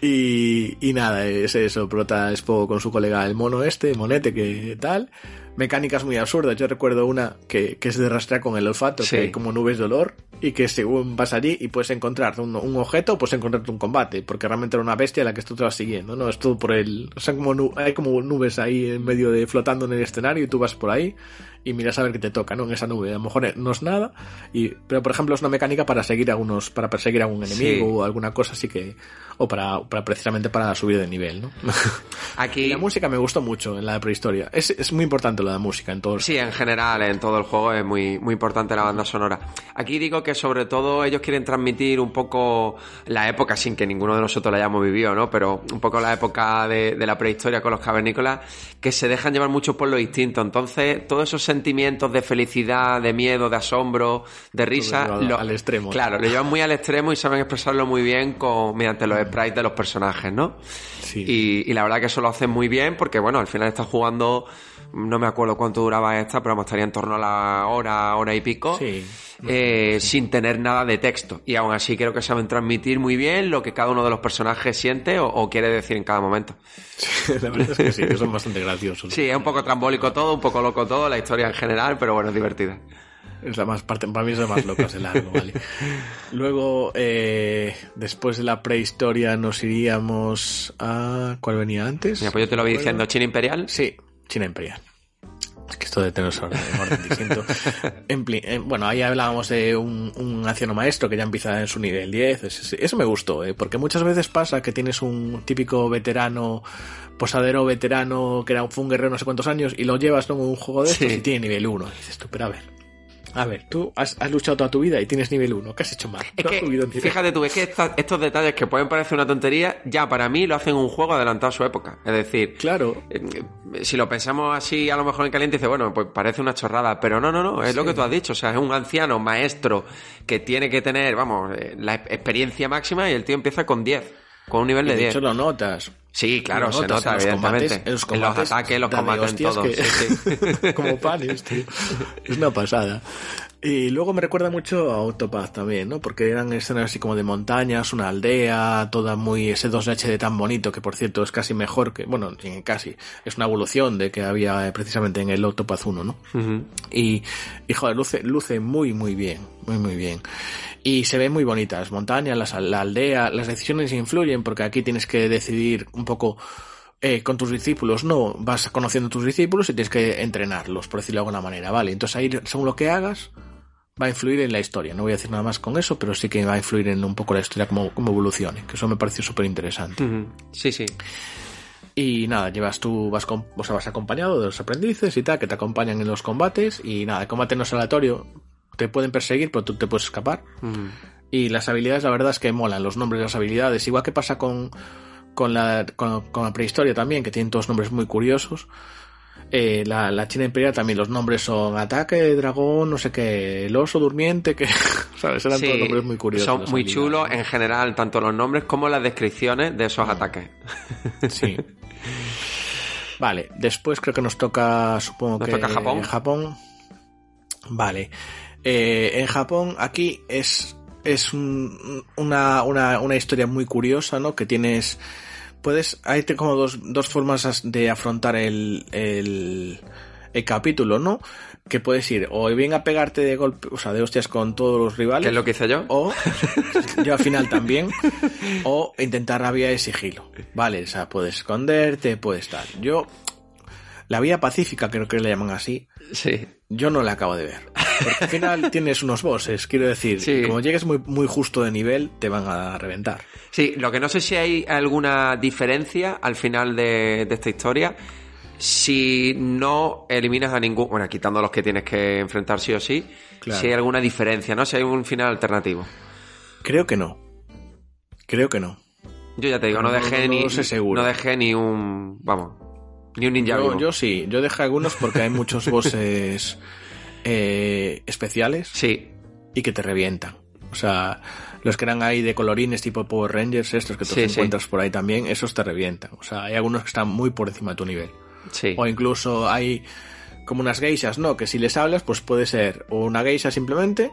y, y nada, es eso, Prota Expo con su colega el mono este, Monete, que tal mecánicas muy absurdas. Yo recuerdo una que, que es de rastrear con el olfato, que hay como nubes de olor, y que según vas allí y puedes encontrar un, un objeto, puedes encontrarte un combate, porque realmente era una bestia a la que tú te vas siguiendo, ¿no? Es todo por el... O sea, como hay como nubes ahí en medio de flotando en el escenario y tú vas por ahí y miras a ver qué te toca, ¿no? En esa nube. A lo mejor no es nada, y, pero por ejemplo es una mecánica para seguir a unos, para perseguir a un enemigo o alguna cosa así que, o para, para precisamente para subir de nivel, ¿no? Aquí... la música me gustó mucho en la prehistoria. Es, es muy importante la música en todo Sí, en general, en todo el juego es muy, muy importante la banda sonora. Aquí digo que sobre todo ellos quieren transmitir un poco la época, sin que ninguno de nosotros la hayamos vivido, ¿no? Pero un poco la época de, de la prehistoria con los cavernícolas, que se dejan llevar mucho por lo distinto. Entonces, todos esos sentimientos de felicidad, de miedo, de asombro, de risa. Lo, al extremo. Claro, lo llevan muy al extremo y saben expresarlo muy bien con, mediante los sprites de los personajes, ¿no? Sí. Y, y la verdad que eso lo hacen muy bien porque, bueno, al final estás jugando no me acuerdo cuánto duraba esta, pero estaría en torno a la hora, hora y pico, sí, eh, sin tener nada de texto. Y aún así creo que saben transmitir muy bien lo que cada uno de los personajes siente o, o quiere decir en cada momento. Sí, la verdad es que sí, que son bastante graciosos. Sí, es un poco trambólico todo, un poco loco todo, la historia en general, pero bueno, es divertida. Es la más parte, para mí es la más loca, es el largo, ¿vale? Luego, eh, después de la prehistoria, nos iríamos a. ¿Cuál venía antes? Mira, pues yo te lo vi diciendo, China Imperial. Sí, China Imperial. Es que esto de tener en orden distinto. en, eh, bueno, ahí hablábamos de un, un, anciano maestro que ya empieza en su nivel 10. Eso, eso me gustó, ¿eh? porque muchas veces pasa que tienes un típico veterano, posadero veterano que era un guerrero no sé cuántos años y lo llevas ¿no? en un juego de estos sí. y tiene nivel 1. Y dices tú, pero a ver, a ver, tú has, has, luchado toda tu vida y tienes nivel 1. ¿Qué has hecho mal? Es que, fíjate tú, es que esta, estos detalles que pueden parecer una tontería, ya para mí lo hacen un juego adelantado a su época. Es decir, claro. Eh, si lo pensamos así, a lo mejor en caliente, dice, bueno, pues parece una chorrada. Pero no, no, no, es sí. lo que tú has dicho. O sea, es un anciano maestro que tiene que tener, vamos, eh, la experiencia máxima y el tío empieza con 10. Con un nivel de, de 10. hecho lo notas. Sí, claro, Lo se nota, en los evidentemente. combates- en los en los combates ataques, los de combates, en todo. que- Sí, sí. como panes, tío. Es una pasada. Y luego me recuerda mucho a Autopath también, ¿no? Porque eran escenas así como de montañas, una aldea, toda muy ese 2HD tan bonito, que por cierto es casi mejor que, bueno, casi, es una evolución de que había eh, precisamente en el Autopath 1, ¿no? Y, y joder, luce, luce muy, muy bien, muy, muy bien. Y se ven muy bonitas, las montañas, las- la aldea, las decisiones influyen porque aquí tienes que decidir un poco eh, con tus discípulos, no, vas conociendo a tus discípulos y tienes que entrenarlos, por decirlo de alguna manera, ¿vale? Entonces ahí, según lo que hagas, va a influir en la historia. No voy a decir nada más con eso, pero sí que va a influir en un poco la historia, como, como evolucione, que eso me pareció súper interesante. Sí, sí. Y nada, llevas tú, vas, con, o sea, vas acompañado de los aprendices y tal, que te acompañan en los combates. Y nada, el combate no es aleatorio. Te pueden perseguir, pero tú te puedes escapar. Y las habilidades, la verdad es que molan, los nombres de las habilidades. Igual que pasa con, con, la, con, con la prehistoria también, que tienen todos nombres muy curiosos. Eh, la, la China Imperial también, los nombres son ataque, dragón, no sé qué, el oso durmiente, que, ¿sabes? Eran Sí, todos nombres muy curiosos. Son muy chulos en general, tanto los nombres como las descripciones de esos ataques. Sí. Vale, después creo que nos toca, supongo Nos que toca Japón. Japón. Vale. Eh, en Japón, aquí es, es un- una, una, una historia muy curiosa, ¿no? Que tienes, puedes, hay como dos, dos formas as- de afrontar el, el, el capítulo, ¿no? Que puedes ir o bien a pegarte de golpe, o sea, de hostias con todos los rivales. ¿Qué es lo que hice yo? O yo al final también. O intentar la vía de sigilo. Vale, o sea, puedes esconderte, puedes estar. Yo, la vía pacífica, creo que le llaman así, Sí. yo no la acabo de ver. Porque al final tienes unos bosses, quiero decir, Sí. como llegues muy, muy justo de nivel, te van a reventar. Sí, lo que no sé si hay alguna diferencia al final de, de esta historia. Si no eliminas a ningún. Bueno, quitando los que tienes que enfrentar sí o sí. Claro. Si hay alguna diferencia, ¿no? Si hay un final alternativo. Creo que no. Creo que no. Yo ya te digo, no, No, dejé no, ni. no sé seguro. No dejé ni un. Vamos. Ni un ninja Yo, vivo. yo sí, yo dejé algunos porque hay muchos bosses eh, especiales Sí. y que te revientan. O sea, los que eran ahí de colorines tipo Power Rangers, estos que tú Sí, encuentras por ahí también, esos te revientan. O sea, hay algunos que están muy por encima de tu nivel. Sí. O incluso hay como unas geishas, ¿no? Que si les hablas, pues puede ser o una geisha simplemente,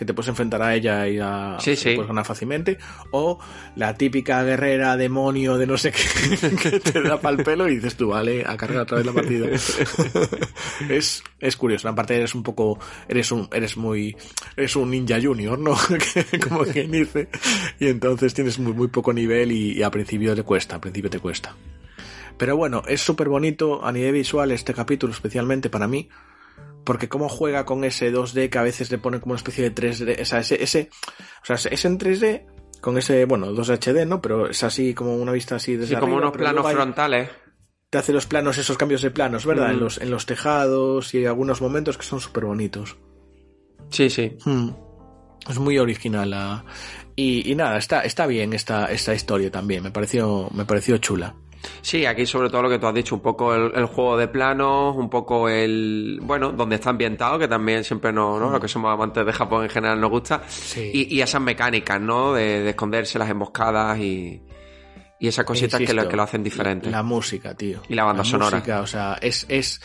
que te puedes enfrentar a ella y a, Sí, te sí. puedes ganar fácilmente, o la típica guerrera demonio de no sé qué que te da pa'l pelo y dices tú, vale, a cargar otra vez la partida. es, es curioso, aparte eres un poco, eres un, eres muy, eres un ninja junior, ¿no? Como quien dice, y entonces tienes muy, muy poco nivel y, y a principio te cuesta, al principio te cuesta. Pero bueno, es súper bonito a nivel visual este capítulo, especialmente para mí, porque cómo juega con ese 2D que a veces le pone como una especie de 3D, o sea, ese, ese, o sea, es en 3D, con ese, bueno, 2HD, ¿no? Pero es así como una vista así desde Sí, como arriba, unos pero planos hay- frontales. Te hace los planos, esos cambios de planos, ¿verdad? Mm. En, los, en los tejados y algunos momentos que son súper bonitos. Sí, sí. Hmm. Es muy original. la- Y, y nada, está, está bien esta, esta historia también. Me pareció, me pareció chula. Sí, aquí sobre todo lo que tú has dicho, un poco el, el juego de planos, un poco el, bueno, donde está ambientado, que también siempre nos, ¿no? Los que somos amantes de Japón en general nos gusta. Sí. Y, y esas mecánicas, ¿no? De, de esconderse, las emboscadas y, y esas cositas que lo, que lo hacen diferente. La música, tío. Y la banda sonora. música, o sea, es, es,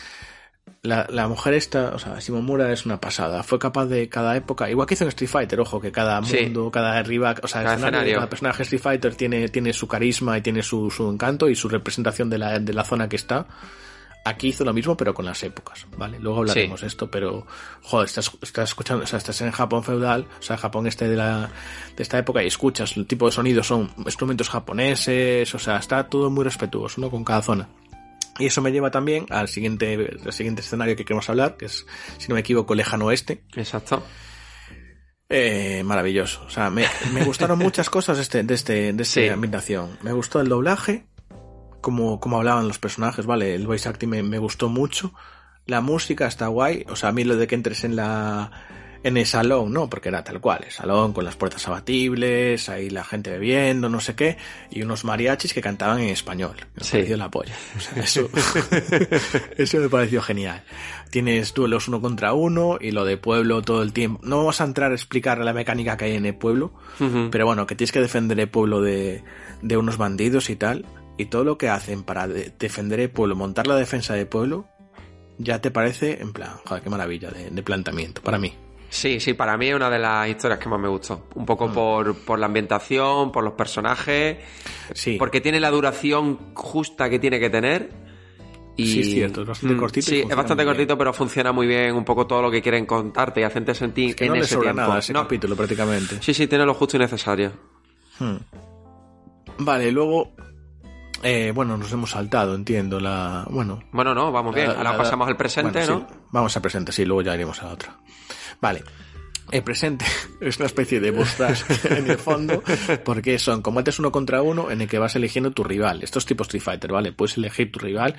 la, la mujer esta, o sea, Shimomura es una pasada. Fue capaz de cada época, igual que hizo en Street Fighter, ojo, que cada Sí. mundo, cada rival, o sea, el Cada escenario de escenario. cada personaje de Street Fighter tiene, tiene su carisma y tiene su, su encanto y su representación de la, de la zona que está. Aquí hizo lo mismo, pero con las épocas, ¿vale? Luego hablaremos de esto, pero, joder, estás, estás escuchando, o sea, estás en Japón feudal, o sea, Japón este de la, de esta época y escuchas el tipo de sonidos, son instrumentos japoneses, o sea, está todo muy respetuoso, ¿no? Con cada zona. Y eso me lleva también al siguiente, al siguiente escenario que queremos hablar, que es, si no me equivoco, lejano oeste. Exacto. Eh, maravilloso. O sea, me, me gustaron muchas cosas de, este, de, este, de esta Sí. ambientación. Me gustó el doblaje, como, como hablaban los personajes, ¿vale? El voice acting me, me gustó mucho. La música está guay. O sea, a mí lo de que entres en la en el salón, ¿no? Porque era tal cual, el salón con las puertas abatibles, ahí la gente bebiendo, no sé qué, y unos mariachis que cantaban en español. Me Sí. pareció la polla. O sea, eso, eso me pareció genial. Tienes duelos uno contra uno y lo de pueblo todo el tiempo. No vamos a entrar a explicar la mecánica que hay en el pueblo, pero bueno, que tienes que defender el pueblo de, de unos bandidos y tal. Y todo lo que hacen para de- defender el pueblo, montar la defensa del pueblo, ya te parece, en plan, joder, qué maravilla de, de planteamiento, para mí. Sí, sí, para mí es una de las historias que más me gustó. Un Mm. poco por, por la ambientación, por los personajes, Sí. porque tiene la duración justa que tiene que tener. Y... Sí, es cierto, es bastante Mm, cortito Sí, es bastante cortito, pero funciona muy bien un poco todo lo que quieren contarte y hacerte sentir que en no ese sobra tiempo. nada ese No. capítulo prácticamente. Sí, sí, tiene lo justo y necesario. Hmm. Vale, luego, eh, bueno, nos hemos saltado, entiendo, la, bueno. Bueno, no, vamos bien. Ahora pasamos al presente, bueno, ¿no? sí, vamos al presente, sí, luego ya iremos a la otra. Vale. El presente es una especie de boss rush en el fondo, porque son combates uno contra uno en el que vas eligiendo tu rival. Estos tipos Street Fighter, ¿vale? Puedes elegir tu rival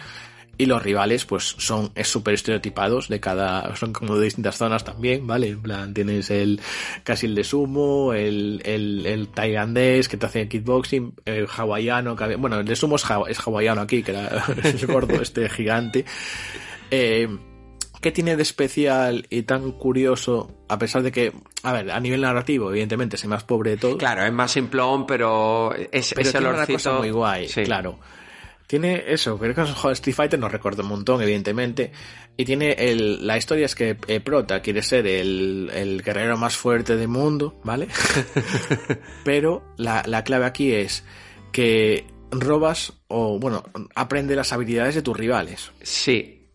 y los rivales, pues, son es súper estereotipados de cada, son como de distintas zonas también, ¿vale? En plan, tienes el, casi el de sumo, el, el, el tailandés que te hace kickboxing, el hawaiano, que bueno, el de sumo es, es hawaiano aquí, que era el gordo este gigante. Eh, ¿Qué tiene de especial y tan curioso, a pesar de que, a ver, a nivel narrativo, evidentemente, es el más pobre de todos? Claro, es más simplón, pero es, pero ese tiene una cosa muy guay, Sí. claro. Tiene eso, creo que joder, Street Fighter nos recuerda un montón, evidentemente. Y tiene el, la historia es que eh, Prota quiere ser el, el guerrero más fuerte del mundo, ¿vale? Pero la, la clave aquí es que robas o, bueno, aprende las habilidades de tus rivales. Sí.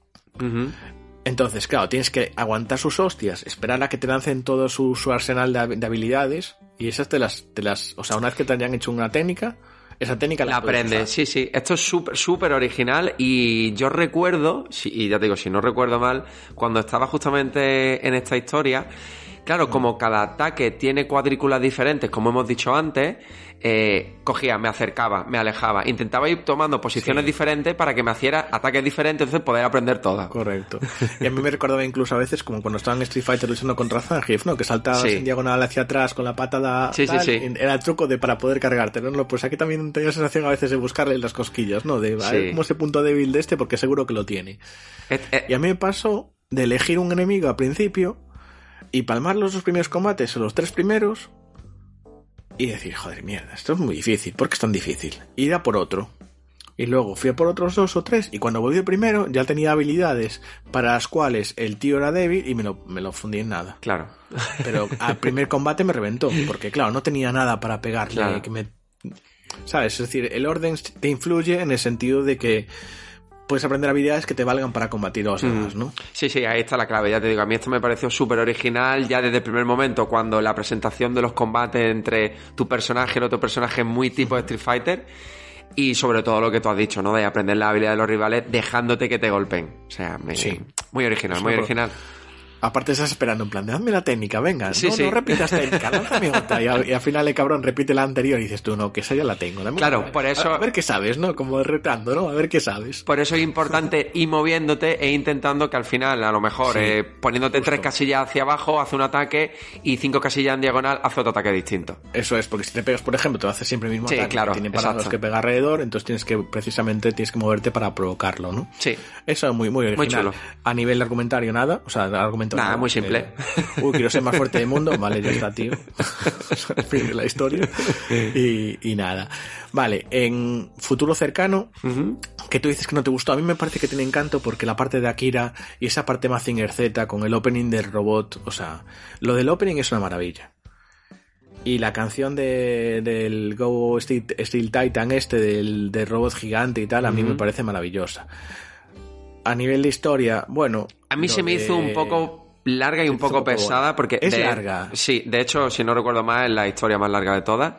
Entonces, claro, tienes que aguantar sus hostias, esperar a que te lancen todo su, su arsenal de, hab- de habilidades y esas te las, te las, o sea, una vez que te hayan hecho una técnica, esa técnica La puedes aprende, usar. sí, sí. Esto es súper, súper original y yo recuerdo, si- y ya te digo, si no recuerdo mal, cuando estaba justamente en esta historia, claro, como cada ataque tiene cuadrículas diferentes, como hemos dicho antes, eh, cogía, me acercaba, me alejaba, intentaba ir tomando posiciones diferentes para que me hiciera ataques diferentes, entonces poder aprender todas. Correcto. Y a mí me recordaba incluso a veces como cuando estaban en Street Fighter luchando contra Zangief, ¿no? Que saltabas Sí. en diagonal hacia atrás con la patada. Sí, sí, tal, Era el truco de para poder cargarte, ¿no? Pues aquí también tenía la sensación a veces de buscarle las cosquillas, ¿no? De ver Sí. cómo es el punto débil de este, porque seguro que lo tiene. Et- Y a mí me pasó de elegir un enemigo al principio y palmar los dos primeros combates o los tres primeros y decir, joder, mierda, esto es muy difícil. ¿Por qué es tan difícil? Ir a por otro. Y luego fui a por otros dos o tres y cuando volví el primero ya tenía habilidades para las cuales el tío era débil y me lo, me lo fundí en nada. claro. Pero al primer combate me reventó, porque claro, no tenía nada para pegarle. Claro. Que me... ¿Sabes? Es decir, el orden te influye en el sentido de que puedes aprender habilidades que te valgan para combatir a los demás, ¿no? Sí, sí, ahí está la clave. Ya te digo, a mí esto me pareció súper original ya desde el primer momento, cuando la presentación de los combates entre tu personaje y el otro personaje es muy tipo de Street Fighter. Y sobre todo lo que tú has dicho, ¿no? De aprender la habilidad de los rivales dejándote que te golpeen. O sea, me- Sí. muy original, muy original. Aparte estás esperando en plan, de, hazme la técnica, venga. Sí, no, sí. no repitas técnica, lánzame otra. Y al, y al final el cabrón repite la anterior y dices tú, no, que esa ya la tengo. dame Claro, por eso- A ver qué sabes, ¿no? Como retando, ¿no? A ver qué sabes. Por eso es importante ir moviéndote e intentando que al final, a lo mejor, Sí, eh, poniéndote justo. tres casillas hacia abajo, hace un ataque y cinco casillas en diagonal, hace otro ataque distinto. Eso es, porque si te pegas, por ejemplo, te hace siempre el mismo Sí, ataque. claro, Tiene parados que pegar alrededor, entonces tienes que, precisamente, tienes que moverte para provocarlo, ¿no? Sí. Eso es muy, muy original. chulo. A nivel de argumentario, nada. O sea, de Nada, no, muy simple. eh, uy, quiero ser más fuerte del mundo. Vale, ya está, tío. la historia. Y, y nada. Vale, en futuro cercano, Ujú. que tú dices que no te gustó, a mí me parece que tiene encanto porque la parte de Akira y esa parte Mazinger Z con el opening del robot, o sea, lo del opening es una maravilla. Y la canción de, del Go Steel, Steel Titan este, del, del robot gigante y tal, a mí me parece maravillosa. A nivel de historia, bueno... A mí se me de- hizo un poco larga y un poco pesada porque... Es de- larga. Sí, de hecho, si no recuerdo mal, es la historia más larga de todas.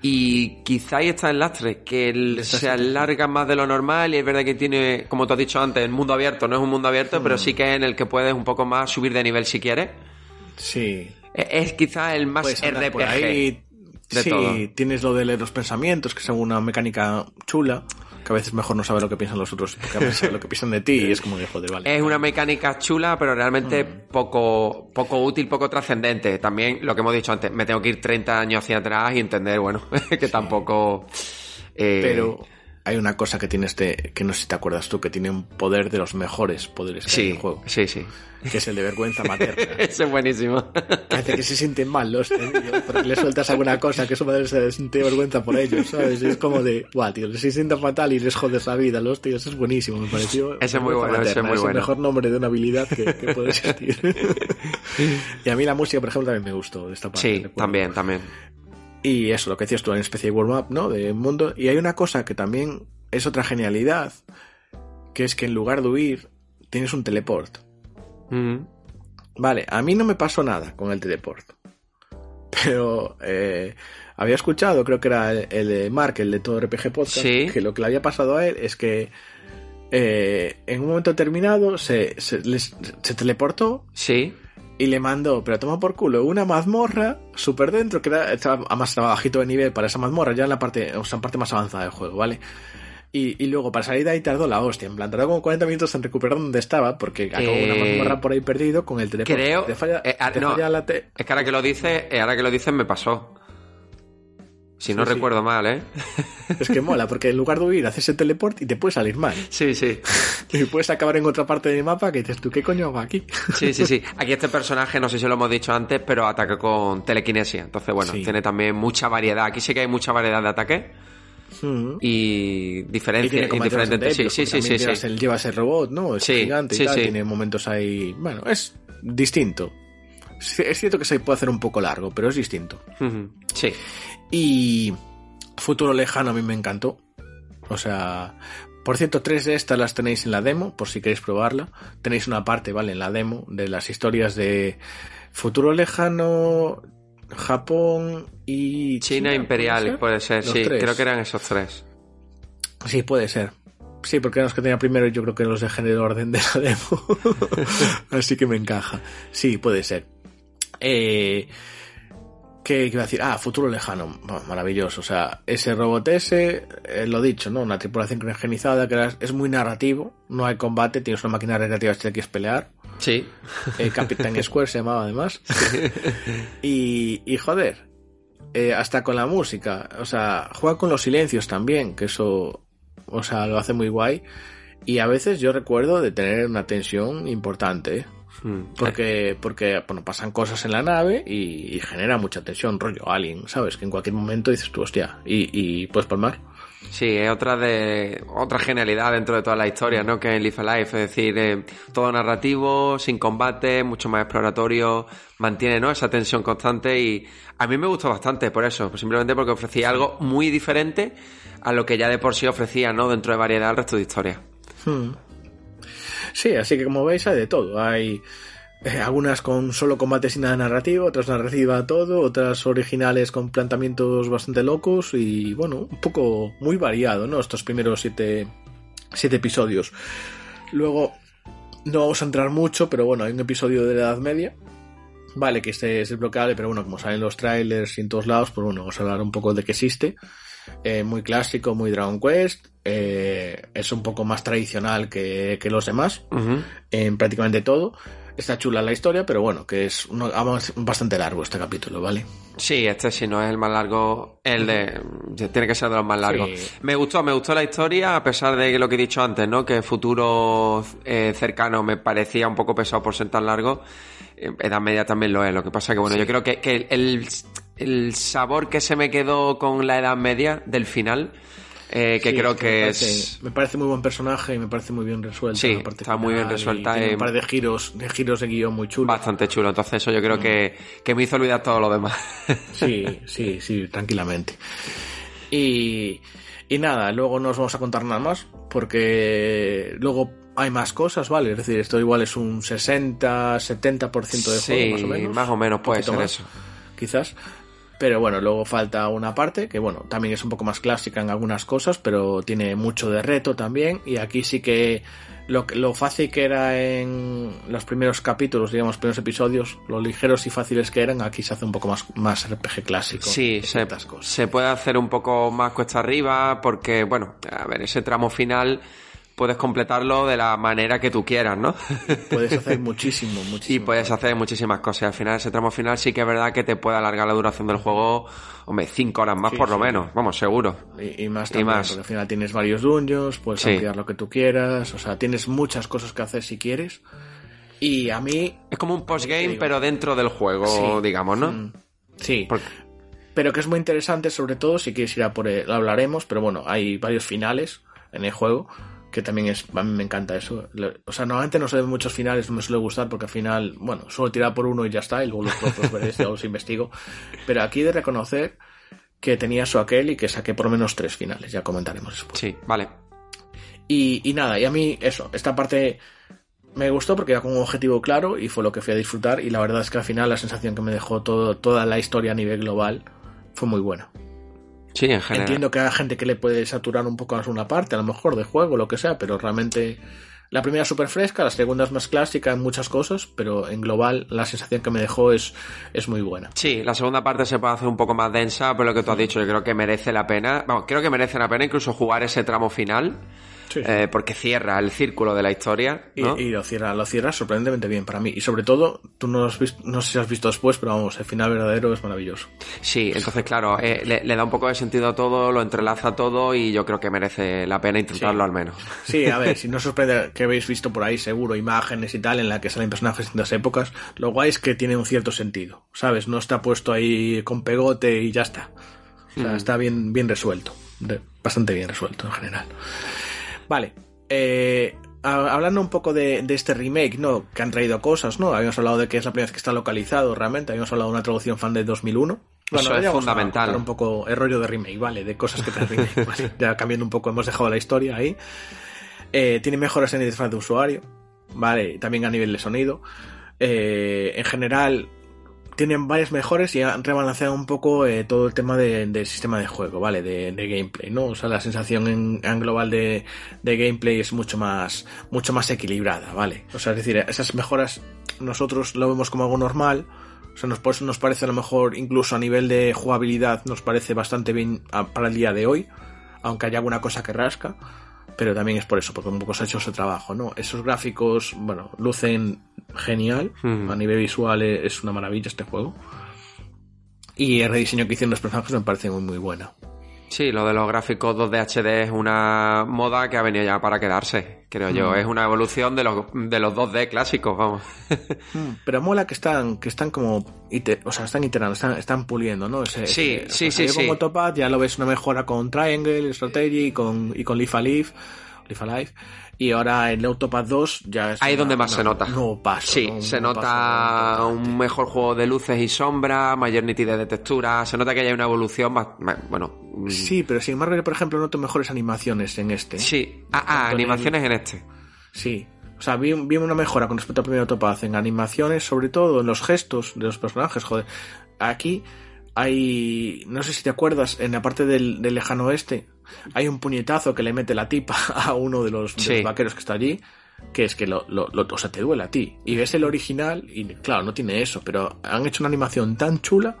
Y quizá ahí está el lastre, que el- se alarga más de lo normal y es verdad que tiene, como tú has dicho antes, el mundo abierto no es un mundo abierto, Hmm. pero sí que es en el que puedes un poco más subir de nivel si quieres. Sí. Es, es quizá el más Puedes RPG. por ahí. de sí, todo. tienes lo de leer los pensamientos, que es una mecánica chula. Que a veces mejor no saber lo que piensan los otros, porque a veces saber lo que piensan de ti y es como de joder, vale. Es una mecánica chula, pero realmente mm. poco, poco útil, poco trascendente. También lo que hemos dicho antes, me tengo que ir 30 años hacia atrás y entender, bueno, que tampoco... Eh, pero hay una cosa que tiene este, que no sé si te acuerdas tú, que tiene un poder de los mejores poderes que sí, hay juego. Sí, sí. Que es el de vergüenza materna. Ese es buenísimo. Que hace que se sienten mal los tíos, porque le sueltas alguna cosa que su madre se siente vergüenza por ellos, ¿sabes? Y es como de, guau, tío, se siente fatal y les jodes la vida los tíos. Es buenísimo, me pareció. Ese es muy bueno, ese es muy bueno. el mejor nombre de una habilidad que, puede existir. y a mí la música, por ejemplo, también me gustó de esta parte. Sí, también, también. Y eso, lo que decías tú, en especie de warm-up, ¿no? De mundo. Y hay una cosa que también es otra genialidad, que es que en lugar de huir, tienes un teleport. Mm. Vale, a mí no me pasó nada con el teleport. Pero eh, había escuchado, creo que era el, de Mark, el de todo RPG Podcast, que lo que le había pasado a él es que eh, en un momento determinado se, se, se teleportó. Sí y le mandó, pero toma por culo, una mazmorra súper dentro, que era, estaba, además estaba bajito de nivel para esa mazmorra, ya en la parte, o sea, en parte más avanzada del juego, ¿vale? Y, y, luego para salir de ahí tardó la hostia. En plan, tardó como 40 minutos en recuperar donde estaba, porque acabó una eh, mazmorra por ahí perdido con el teléfono. Creo. Te falla, eh, ah, la Es que ahora que lo dices, eh, ahora que lo dices me pasó. Si no recuerdo mal, ¿eh? Es que mola, porque en lugar de huir haces el teleport y te puede salir mal. Sí, sí. Y puedes acabar en otra parte del mapa que dices, ¿tú qué coño hago aquí? Sí, sí, sí. Aquí este personaje, no sé si lo hemos dicho antes, pero ataca con telequinesia. Entonces, bueno, tiene también mucha variedad. Aquí sí que hay mucha variedad de ataque. Mm. Y diferencia y diferentes. Sí, sí, sí, sí, sí. Lleva ese robot, ¿no? Es gigante y tal. Tiene momentos ahí. Bueno, es distinto. Es cierto que se puede hacer un poco largo, pero es distinto. Sí. Y Futuro Lejano a mí me encantó. O sea, por cierto, tres de estas las tenéis en la demo, por si queréis probarla. Tenéis una parte, ¿vale? En la demo de las historias de Futuro Lejano, Japón y... China, Imperial, puede ser, sí. Creo que eran esos tres. Sí, puede ser. Sí, porque eran los que tenía primero y yo creo que los dejé en el orden de la demo. Así que me encaja. Sí, puede ser. Eh, ¿Qué iba a decir? Ah, futuro lejano. maravilloso. O sea, ese robot ese, eh, lo dicho, ¿no? Una tripulación criogenizada que es muy narrativo. No hay combate, tienes una máquina recreativa que quieres pelear. Sí. Eh, Capitán Square se llamaba además. y, y joder, eh, hasta con la música. O sea, juega con los silencios también, que eso, o sea, lo hace muy guay. Y a veces yo recuerdo de tener una tensión importante. Hmm. Porque, porque bueno, pasan cosas en la nave y, genera mucha tensión, rollo alien, ¿sabes? Que en cualquier momento dices tú, hostia, y, y puedes palmar. Sí, es otra de otra genialidad dentro de toda la historia, ¿no? Que en Life Alive, es decir, eh, todo narrativo, sin combate, mucho más exploratorio, mantiene, ¿no? Esa tensión constante y a mí me gustó bastante por eso, simplemente porque ofrecía algo muy diferente a lo que ya de por sí ofrecía, ¿no? Dentro de variedad el resto de historia. Hmm. Sí, así que como veis hay de todo. Hay eh, algunas con solo combate sin nada narrativo, otras narrativa todo, otras originales con planteamientos bastante locos y bueno, un poco muy variado, ¿no? Estos primeros siete, siete episodios. Luego, no vamos a entrar mucho, pero bueno, hay un episodio de la Edad Media. Vale, que este es desbloqueable, pero bueno, como salen los trailers y en todos lados, pues bueno, vamos a hablar un poco de que existe. Eh, muy clásico, muy Dragon Quest. Eh, es un poco más tradicional que, los demás en prácticamente todo. Está chula la historia, pero bueno, que es bastante largo este capítulo, ¿vale? Sí, este si no es el más largo, el de... Tiene que ser de los más largos. Me gustó, me gustó la historia, a pesar de lo que he dicho antes, ¿no? Que futuro eh, cercano me parecía un poco pesado por ser tan largo. Edad media también lo es. Lo que pasa que, bueno, yo creo que, que el, el sabor que se me quedó con la Edad Media del final, eh, que creo que, es... Me parece muy buen personaje y me parece muy bien resuelta. Sí, está muy bien resuelta. Y un par de giros, de giros de guion muy chulo. Bastante chulo, entonces eso yo creo mm. que, que me hizo olvidar todo lo demás. sí, sí, sí, tranquilamente. Y, y nada, luego no os vamos a contar nada más, porque luego hay más cosas, ¿vale? Es decir, esto igual es un 60, 70% de juego, más o menos. más o menos puede ser eso. Quizás. Pero bueno, luego falta una parte que, bueno, también es un poco más clásica en algunas cosas, pero tiene mucho de reto también. Y aquí sí que lo, lo fácil que era en los primeros capítulos, digamos, primeros episodios, lo ligeros y fáciles que eran, aquí se hace un poco más, más RPG clásico. Sí, se, cosas. se puede hacer un poco más cuesta arriba porque, bueno, a ver, ese tramo final puedes completarlo de la manera que tú quieras, ¿no? Puedes hacer muchísimo, muchísimo. Y puedes hacer muchísimas cosas. Al final, ese tramo final sí que es verdad que te puede alargar la duración del juego, hombre, cinco horas más por lo menos, vamos, seguro. Y, más también, más. porque al final tienes varios dungeons, puedes ampliar lo que tú quieras, o sea, tienes muchas cosas que hacer si quieres. Y a mí... Es como un postgame, pero dentro del juego, digamos, ¿no? Mm, sí. Pero que es muy interesante, sobre todo si quieres ir a por él, lo hablaremos, pero bueno, hay varios finales en el juego que también es, a mí me encanta eso. O sea, normalmente no se ven muchos finales, no me suele gustar porque al final, bueno, suelo tirar por uno y ya está, y luego los otros veréis, ya los investigo. Pero aquí de reconocer que tenía su aquel y que saqué por lo menos tres finales, ya comentaremos después. Sí, vale. Y, y nada, y a mí eso, esta parte me gustó porque era con un objetivo claro y fue lo que fui a disfrutar y la verdad es que al final la sensación que me dejó todo, toda la historia a nivel global fue muy buena. Sí, en general. Entiendo que hay gente que le puede saturar un poco más una parte, a lo mejor de juego, lo que sea, pero realmente la primera es súper fresca, la segunda es más clásica en muchas cosas, pero en global la sensación que me dejó es, es muy buena. Sí, la segunda parte se puede hacer un poco más densa, pero lo que tú has dicho, yo creo que merece la pena, vamos, creo que merece la pena incluso jugar ese tramo final eh, porque cierra el círculo de la historia. Y, lo cierra, lo cierra sorprendentemente bien para mí. Y sobre todo, tú no, has visto, no sé si has visto después, pero vamos, el final verdadero es maravilloso. Sí, entonces claro, eh, le, da un poco de sentido a todo, lo entrelaza todo y yo creo que merece la pena intentarlo al menos. Sí, a ver, si no os sorprende que habéis visto por ahí seguro imágenes y tal en la que salen personajes de las épocas, lo guay es que tiene un cierto sentido, ¿sabes? No está puesto ahí con pegote y ya está. O sea, mm. está bien, bien resuelto. Bastante bien resuelto en general. Vale. Eh, hablando un poco de, este remake, ¿no? Que han traído cosas, ¿no? Habíamos hablado de que es la primera vez que está localizado realmente. Habíamos hablado de una traducción fan de 2001. Bueno, Eso es fundamental. un poco el rollo de remake, ¿vale? De cosas que te remake, Ya cambiando un poco, hemos dejado la historia ahí. Eh, tiene mejoras en interfaz de usuario, ¿vale? También a nivel de sonido. Eh, en general, tienen varias mejores y han rebalanceado un poco eh, todo el tema del sistema de juego, ¿vale? De, gameplay, ¿no? O sea, la sensación en, global de, gameplay es mucho más, mucho más equilibrada, ¿vale? O sea, es decir, esas mejoras nosotros lo vemos como algo normal, o sea, nos, por nos parece a lo mejor, incluso a nivel de jugabilidad, nos parece bastante bien para el día de hoy, aunque haya alguna cosa que rasca pero también es por eso, porque un poco se ha hecho ese trabajo, ¿no? Esos gráficos, bueno, lucen genial, hmm. a nivel visual es una maravilla este juego. Y el rediseño que hicieron los personajes me parece muy, muy bueno. Sí, lo de los gráficos 2D HD es una moda que ha venido ya para quedarse, creo yo. Hmm. Es una evolución de los, de los 2D clásicos, vamos. Hmm. Pero mola que están, que están como, o sea, están iterando, están, puliendo, ¿no? sí, sí, sí, sí. Como Topaz ya lo ves una mejora con Triangle, Strategy y con, y con Leaf Alive, Leaf Alive. Y ahora en Autopad 2 ya es. Ahí donde más se nota. No paso. Sí, se nota un mejor juego de luces y sombras, mayor nitidez de textura. Se nota que hay una evolución más. Bueno. Mm. Sí, pero sin embargo, por ejemplo, noto mejores animaciones en este. Sí. Ah, ah animaciones en este. Sí. O sea, vi, una mejora con respecto al primer Autopad en animaciones, sobre todo en los gestos de los personajes. Joder. Aquí hay. No sé si te acuerdas, en la parte del, del lejano oeste hay un puñetazo que le mete la tipa a uno de los, vaqueros que está allí, que es que lo, lo, o sea, te duele a ti. Y ves el original y claro, no tiene eso, pero han hecho una animación tan chula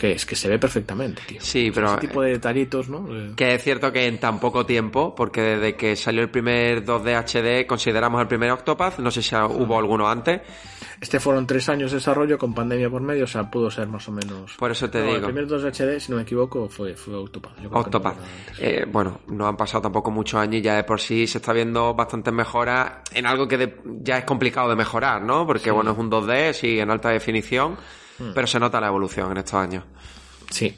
que es que se ve perfectamente, tío. Sí, pero... Ese tipo de detallitos, ¿no? Eh. Que es cierto que en tan poco tiempo, porque desde que salió el primer 2D HD consideramos el primer Octopath, no sé si hubo alguno antes. Este fueron tres años de desarrollo con pandemia por medio, o sea, pudo ser más o menos... Por eso te digo. El primer 2D HD, si no me equivoco, fue, fue Octopath. Octopath. Eh, bueno, no han pasado tampoco muchos años y ya de por sí se está viendo bastantes mejoras en algo que ya es complicado de mejorar, ¿no? Porque bueno, es un 2D, sí, en alta definición Mm. Pero se nota la evolución en estos años. Sí.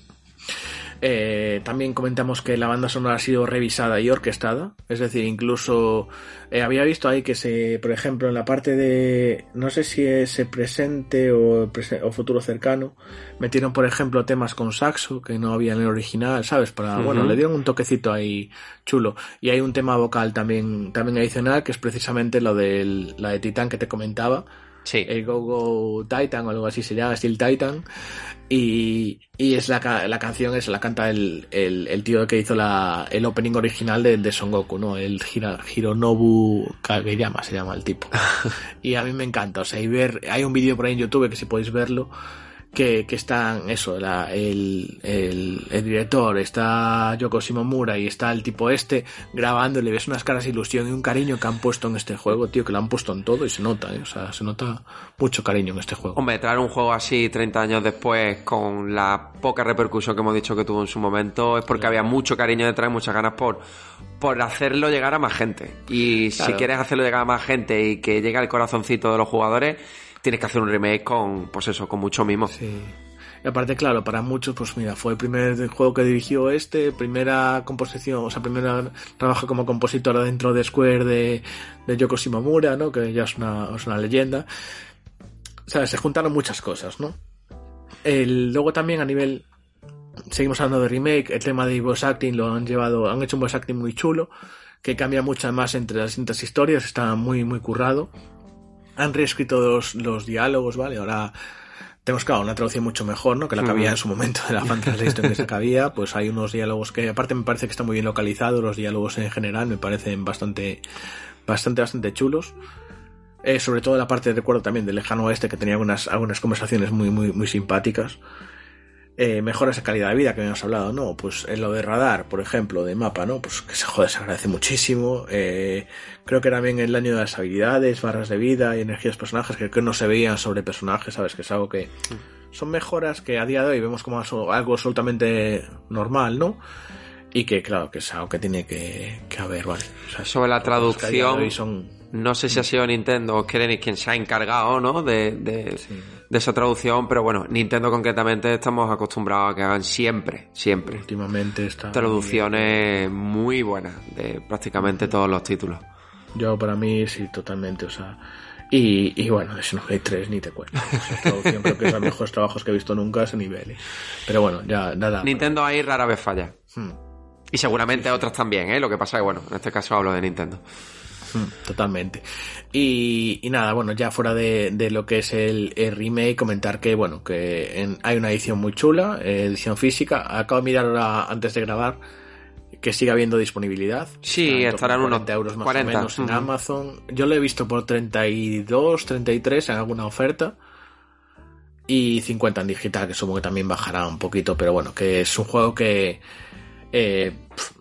Eh, también comentamos que la banda sonora ha sido revisada y orquestada. Es decir, incluso eh, había visto ahí que se, por ejemplo, en la parte de, no sé si es presente o, o futuro cercano, metieron, por ejemplo, temas con saxo que no había en el original, ¿sabes? Para, bueno, le dieron un toquecito ahí chulo. Y hay un tema vocal también, también adicional que es precisamente lo de la de Titán que te comentaba Sí. El Go Go Titan o algo así se llama, Steel Titan. Y, y es la, la canción, es la canta el, el, el tío que hizo la, el opening original de, de Son Goku, ¿no? El Hironobu Kageyama se llama el tipo. y a mí me encanta, o sea, y ver, hay un vídeo por ahí en YouTube que si podéis verlo, que, que están, eso, la, el, el, el director, está Yoko Shimomura y está el tipo este grabando y le ves unas caras de ilusión y un cariño que han puesto en este juego, tío, que lo han puesto en todo y se nota, ¿eh? o sea, se nota mucho cariño en este juego. Hombre, traer un juego así 30 años después con la poca repercusión que hemos dicho que tuvo en su momento es porque había mucho cariño detrás y muchas ganas por, por hacerlo llegar a más gente. Y si quieres hacerlo llegar a más gente y que llegue al corazoncito de los jugadores, tienes que hacer un remake con, pues eso, con mucho mimo. Sí. Y aparte, claro, para muchos, pues mira, fue el primer juego que dirigió este, primera composición, o sea, primera trabajo como compositora dentro de Square de, de Yoko ¿no? Que ya es una, es una leyenda. O sea, se juntaron muchas cosas, ¿no? El, luego también a nivel, seguimos hablando de remake, el tema de voice acting lo han llevado, han hecho un voice acting muy chulo, que cambia mucho más entre las distintas historias, está muy, muy currado. Han reescrito los, los diálogos, ¿vale? Ahora tenemos, claro, una traducción mucho mejor, ¿no? Que la que había en su momento de la fan translation que se que había. Pues hay unos diálogos que, aparte, me parece que están muy bien localizados. Los diálogos en general me parecen bastante, bastante, bastante chulos. Eh, sobre todo la parte, recuerdo también del lejano oeste, que tenía algunas, algunas conversaciones muy, muy, muy simpáticas. Eh, mejoras de calidad de vida que habíamos hablado, ¿no? Pues en lo de radar, por ejemplo, de mapa, ¿no? Pues que se jode, se agradece muchísimo. Eh, creo que era también el año de las habilidades, barras de vida y energías personajes que, que no se veían sobre personajes, ¿sabes? Que es algo que son mejoras que a día de hoy vemos como algo absolutamente normal, ¿no? Y que, claro, que es algo que tiene que, que haber, ¿vale? O sea, Sobre la traducción, son... No sé si ha sido Nintendo o Keren quien se ha encargado, ¿no? De, de, de esa traducción, pero bueno, Nintendo concretamente estamos acostumbrados a que hagan siempre, siempre Últimamente está... traducciones muy buenas de prácticamente todos los títulos. Yo para mí sí, totalmente, o sea... Y, y bueno, de Xenoblade 3 ni te cuento. Esa traducción creo que es de los mejores trabajos que he visto nunca a ese nivel. ¿eh? Pero bueno, ya nada. Nintendo ahí rara vez falla. Hmm, Y seguramente otras también, ¿eh? Lo que pasa es que, bueno, en este caso hablo de Nintendo. Hmm, totalmente. Y, y nada, bueno, ya fuera de, de lo que es el, el remake, comentar que, bueno, que en- hay una edición muy chula, eh, edición física. Acabo de mirar ahora antes de grabar que sigue habiendo disponibilidad. Sí, estarán unos 40 euros más 40, o menos en. Amazon. Yo lo he visto por 32, 33 en alguna oferta. Y 50 en digital, que supongo que también bajará un poquito, pero bueno, que es un juego que eh,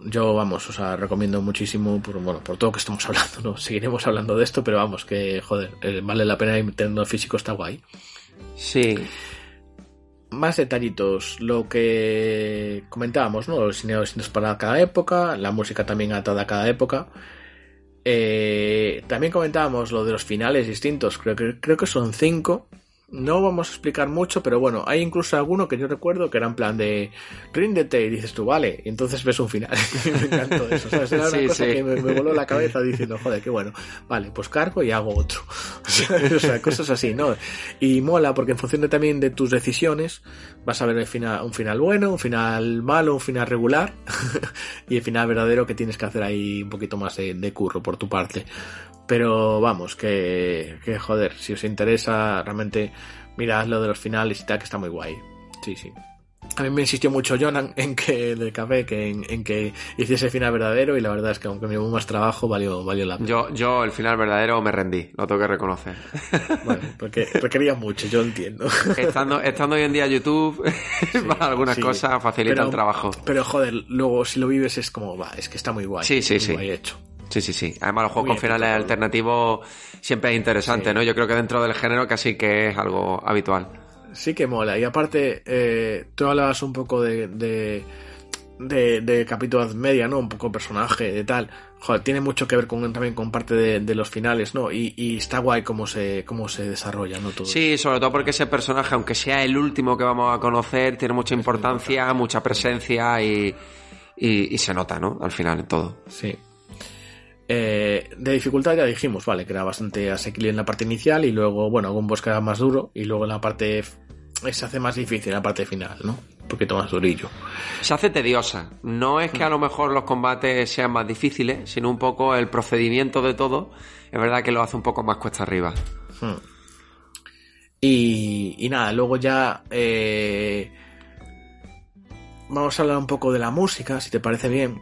yo, vamos, o sea, recomiendo muchísimo por, bueno, por todo que estamos hablando, ¿no? Seguiremos hablando de esto, pero vamos, que, joder, eh, vale la pena y tenerlo físico está guay. Sí, Más detallitos, lo que comentábamos, ¿no? Los diseños distintos para cada época, la música también atada a cada época. Eh, también comentábamos lo de los finales distintos, creo que, creo que son cinco. No vamos a explicar mucho, pero bueno, hay incluso alguno que yo recuerdo que era en plan de ríndete y dices tú, vale, y entonces ves un final. me encantó eso, ¿sabes? Era una Sí, cosa sí. que me, me voló la cabeza diciendo, joder, qué bueno. Vale, pues cargo y hago otro. o sea, cosas así, ¿no? Y mola porque en función de, también de tus decisiones vas a ver el final, un final bueno, un final malo, un final regular y el final verdadero que tienes que hacer ahí un poquito más de, de curro por tu parte. Pero vamos, que, que joder, si os interesa realmente mirad lo de los finales y tal, que está muy guay. Sí, sí. A mí me insistió mucho Jonan en que del café, que en, en que hiciese el final verdadero y la verdad es que aunque me llevó más trabajo, valió, valió la pena. yo, yo el final verdadero me rendí, lo tengo que reconocer. Bueno, porque requería mucho, yo entiendo. estando, estando hoy en día YouTube, para algunas Sí, cosas facilita pero- el trabajo. Pero joder, luego si lo vives es como, va, es que está muy guay. Sí, sí, muy sí. guay hecho. Sí, sí, sí. Además, los juegos Muy con finales épico alternativos siempre es interesante, Sí. ¿no? Yo creo que dentro del género casi que es algo habitual. Sí que mola. Y aparte, eh, tú hablabas un poco de, de, de, de capítulo media, ¿no? Un poco personaje, de tal. Joder, tiene mucho que ver con, también con parte de, de los finales, ¿no? Y, y está guay cómo se, cómo se desarrolla, ¿no? Todo. Sí, sobre todo porque ese personaje, aunque sea el último que vamos a conocer, tiene mucha importancia, mucha presencia y, y, y se nota, ¿no? Al final en todo. Sí. Eh, de dificultad ya dijimos, vale, que era bastante asequible en la parte inicial y luego, bueno, algún boss que era más duro y luego en la parte f- se hace más difícil en la parte final, ¿no? Un poquito más durillo. Se hace tediosa. No es que a lo mejor los combates sean más difíciles, sino un poco el procedimiento de todo. Es verdad que lo hace un poco más cuesta arriba. Hmm. Y, y nada, luego ya eh, vamos a hablar un poco de la música, si te parece bien.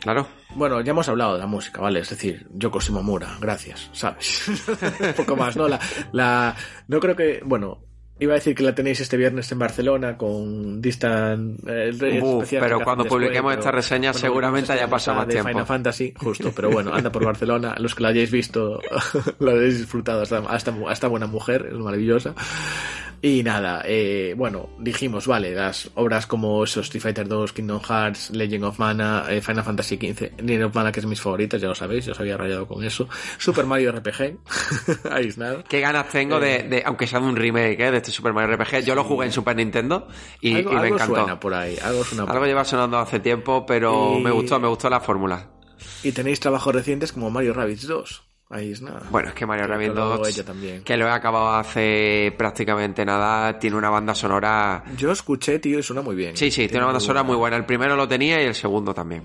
Claro. Bueno, ya hemos hablado de la música, ¿vale? Es decir, Yoko Shimomura, gracias, ¿sabes? un poco más, ¿no? La, la, no creo que, bueno, Iba a decir que la tenéis este viernes en Barcelona con Distant. Eh, pero cuando publiquemos esta reseña seguramente haya pasado más tiempo. Final Fantasy, justo, pero bueno, anda por Barcelona. Los que la hayáis visto, lo habéis disfrutado. Hasta, hasta, hasta buena mujer, es maravillosa. Y nada, eh, bueno, dijimos, vale, las obras como Street Fighter 2, Kingdom Hearts, Legend of Mana, eh, Final Fantasy XV, Legend of Mana, que es mis favoritas, ya lo sabéis, yo os había rayado con eso. Super Mario RPG, ahí es nada. Qué ganas tengo de, de, aunque sea un remake eh, de este Super Mario RPG, yo lo jugué en Super Nintendo y, algo, y me algo encantó. Suena por ahí, algo suena por Algo lleva sonando hace tiempo, pero Y- me gustó, me gustó la fórmula. Y tenéis trabajos recientes como Mario Rabbids 2. Ahí es nada. Bueno, es que Mario Que Rabbids lo hago 2, ella también. que lo he acabado hace prácticamente nada, tiene una banda sonora... Yo escuché, tío, y suena muy bien. Sí, sí, tiene una banda sonora muy buena. El primero lo tenía y el segundo también.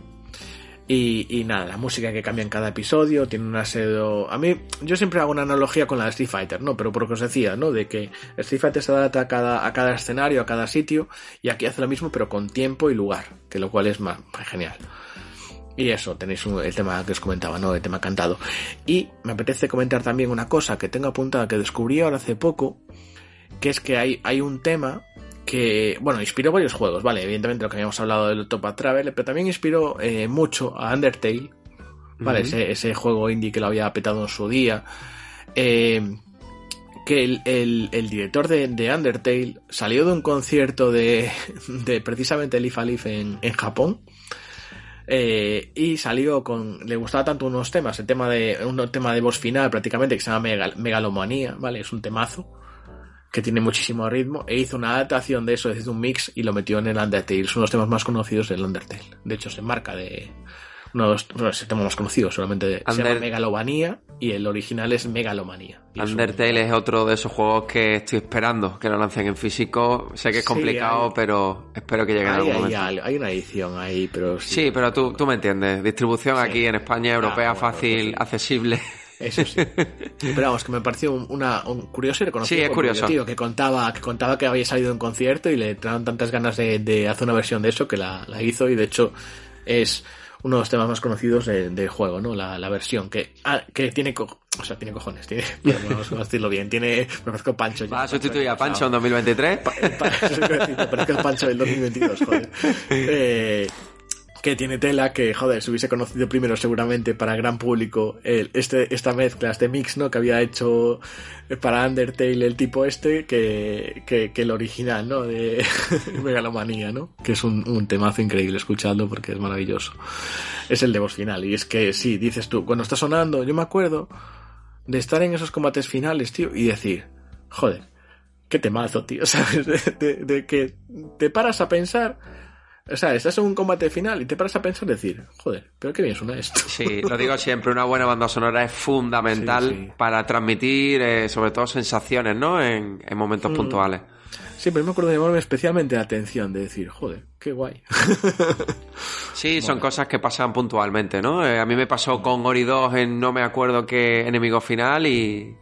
Y, y nada, la música que cambia en cada episodio, tiene una serie... A mí, yo siempre hago una analogía con la de Street Fighter, ¿no? Pero por lo que os decía, ¿no? De que Street Fighter se adapta a cada, a cada escenario, a cada sitio, y aquí hace lo mismo, pero con tiempo y lugar, que lo cual es más genial. Y eso, tenéis un- el tema que os comentaba, ¿no? El tema cantado. Y me apetece comentar también una cosa que tengo apuntada que descubrí ahora hace poco, que es que hay, hay un tema que, bueno, inspiró varios juegos, ¿vale? Evidentemente lo que habíamos hablado del Top Travel, pero también inspiró eh, mucho a Undertale, ¿vale? Ese, ese juego indie que lo había petado en su día. Eh, que el, el- el director de, de Undertale salió de un concierto de, de precisamente Leaf Leaf en, en Japón. Eh, y salió con. Le gustaba tanto unos temas, el tema de. un tema de voz final prácticamente que se llama Megal- Megalomanía, ¿vale? Es un temazo que tiene muchísimo ritmo e hizo una adaptación de eso, hizo un mix y lo metió en el Undertale. De los temas más conocidos del Undertale. De hecho, se marca de. Los, bueno, es el tema más conocido, solamente se llama Under- Megalomanía y el original es Megalomanía. Y es un- Undertale es otro de esos juegos que estoy esperando que lo lancen en físico. Sé que es Sí, complicado, hay- pero espero que llegue en Hay, algún hay momento. hay una edición ahí, pero sí. Sí, pero tú, tú me entiendes. Distribución Sí. aquí en España, europea, Ah, bueno, fácil, pues accesible. Eso sí. Pero vamos, que me pareció un- una, un curioso y reconocido. Sí, es curioso. Tío, que contaba, que contaba que había salido de un concierto y le trajeron tantas ganas de, de hacer una versión de eso que la, la hizo y de hecho es uno de los temas más conocidos de- del juego, ¿no? La, la versión que, ah, que tiene co- o sea, tiene cojones, tiene, pero vamos a decirlo bien, tiene, me parezco Pancho. Va a sustituir a Pancho en 2023. Pa- pa- parece el Pancho del 2022, joder. Eh, que tiene tela, que, joder, se hubiese conocido primero seguramente para gran público el, este, esta mezcla, este mix, ¿no? Que había hecho para Undertale el tipo este, que, que, que el original, ¿no? De Megalomanía, ¿no? Que es un, temazo increíble, escuchadlo porque es maravilloso. Es el de voz final, y es que, sí, dices tú, cuando está sonando, yo me acuerdo de estar en esos combates finales, tío, y decir, joder, qué temazo, tío, ¿sabes? De- de que te paras a pensar, o sea, estás en un combate final y te paras a pensar y decir, joder, pero qué bien suena esto. Sí, lo digo siempre, una buena banda sonora es fundamental Sí, sí. para transmitir, eh, sobre todo, sensaciones, ¿no? En, en momentos Mm. puntuales. Sí, pero me acuerdo de llamarme especialmente la atención, de decir, joder, qué guay. Sí, son cosas que pasan puntualmente, ¿no? Eh, a mí me pasó con Ori 2 en no me acuerdo qué enemigo final y,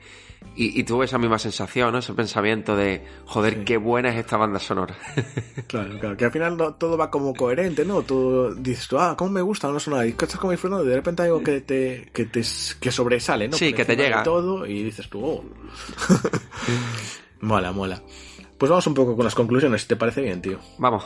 y, y tuve esa misma sensación, ¿no? Ese pensamiento de, joder, Sí. qué buena es esta banda sonora. Claro, claro, que al final no- todo va como coherente, ¿no? Tú dices tú, ah, cómo me gusta, no suena, y estás como disfrutando, y de repente hay algo que te, que te, que sobresale, ¿no? Sí, Por que te llega. todo, y dices tú, oh. mola, mola. Pues vamos un poco con las conclusiones, si te parece bien, tío. Vamos,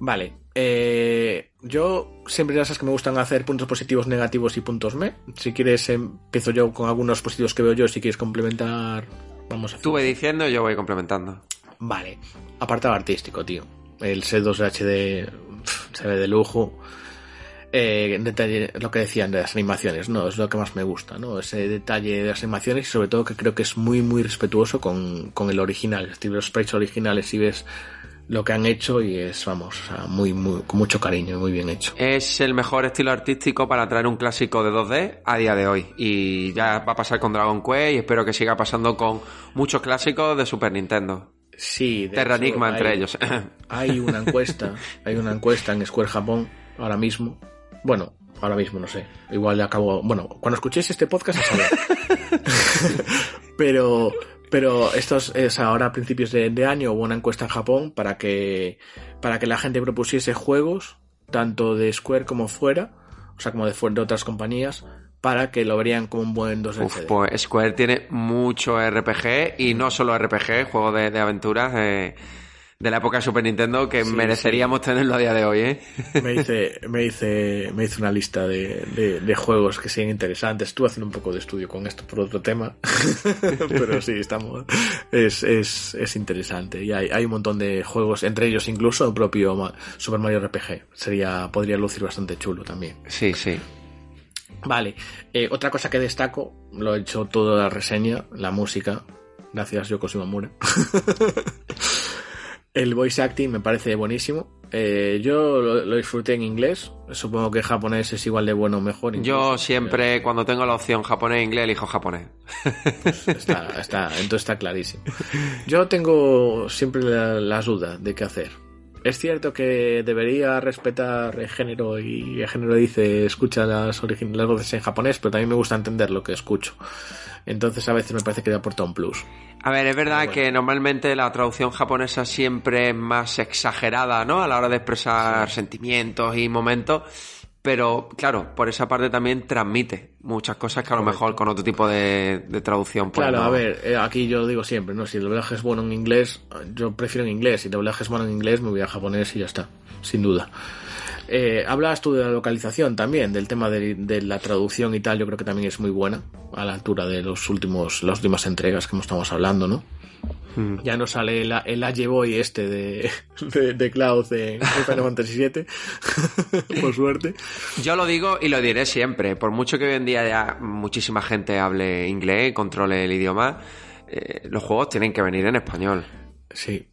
Vale. Eh, yo siempre ya sabes que me gustan hacer puntos positivos, negativos y puntos me. Si quieres, empiezo yo con algunos positivos que veo yo. Si quieres complementar, vamos a tú ve diciendo y yo voy complementando. Vale. Apartado artístico, tío. El C2 HD pf, se ve de lujo. Eh, detalle, lo que decían de las animaciones, ¿no? Es lo que más me gusta, ¿no? Ese detalle de las animaciones y sobre todo que creo que es muy, muy respetuoso con, con el original. Es decir, los sprites originales, si ves lo que han hecho y es, vamos, o sea, muy, muy, con mucho cariño y muy bien hecho. Es el mejor estilo artístico para traer un clásico de 2D a día de hoy. Y ya va a pasar con Dragon Quest y espero que siga pasando con muchos clásicos de Super Nintendo. Sí, de Terra Enigma entre ellos. Hay una encuesta, hay una encuesta en Square Japón ahora mismo. Bueno, ahora mismo no sé. Igual le acabo. Bueno, cuando escuchéis este podcast a saber. pero, Pero esto es ahora a principios de, de, año hubo una encuesta en Japón para que, para que la gente propusiese juegos, tanto de Square como fuera, o sea, como de, de otras compañías, para que lo verían como un buen 2 Uf, pues Square tiene mucho RPG y no solo RPG, juegos de, de aventuras. Eh de la época de Super Nintendo que mereceríamos tenerlo a día de hoy, ¿eh? Me hice, me hice, me hice una lista de, de, juegos que sean interesantes. Estuve haciendo un poco de estudio con esto por otro tema. Pero sí, estamos, es, es, es interesante. Y hay, hay un montón de juegos, entre ellos incluso el propio Super Mario RPG. Sería, podría lucir bastante chulo también. Sí, sí. Vale, eh, otra cosa que destaco, lo he hecho toda la reseña, la música. Gracias, Yoko Shimomura. El voice acting me parece buenísimo. Eh, yo lo, disfruté en inglés. Supongo que japonés es igual de bueno o mejor. yo siempre, cuando tengo la opción japonés-inglés, elijo japonés. Pues está, está, entonces está clarísimo. Yo tengo siempre las dudas de qué hacer. Es cierto que debería respetar el género y el género dice escucha las, las voces en japonés, pero también me gusta entender lo que escucho. Entonces a veces me parece que le aporta un plus. A ver, es verdad que normalmente la traducción japonesa siempre es más exagerada, ¿no? A la hora de expresar sentimientos y momentos. Pero claro, por esa parte también transmite muchas cosas que a lo mejor con otro tipo de, traducción. Pues claro, a ver, eh, aquí yo digo siempre, ¿no? Si el doblaje es bueno en inglés, yo prefiero en inglés. Si el doblaje es bueno en inglés, me voy a japonés y ya está, sin duda. Eh, hablas tú de la localización también, del tema de, la traducción y tal, yo creo que también es muy buena, a la altura de los últimos, las últimas entregas que estamos hablando, ¿no? Hmm. Ya no sale el, el Boy este de, de, Cloud en Final Fantasy VII, por suerte. Yo lo digo y lo diré siempre, por mucho que hoy en día ya muchísima gente hable inglés, controle el idioma, eh, los juegos tienen que venir en español. Sí,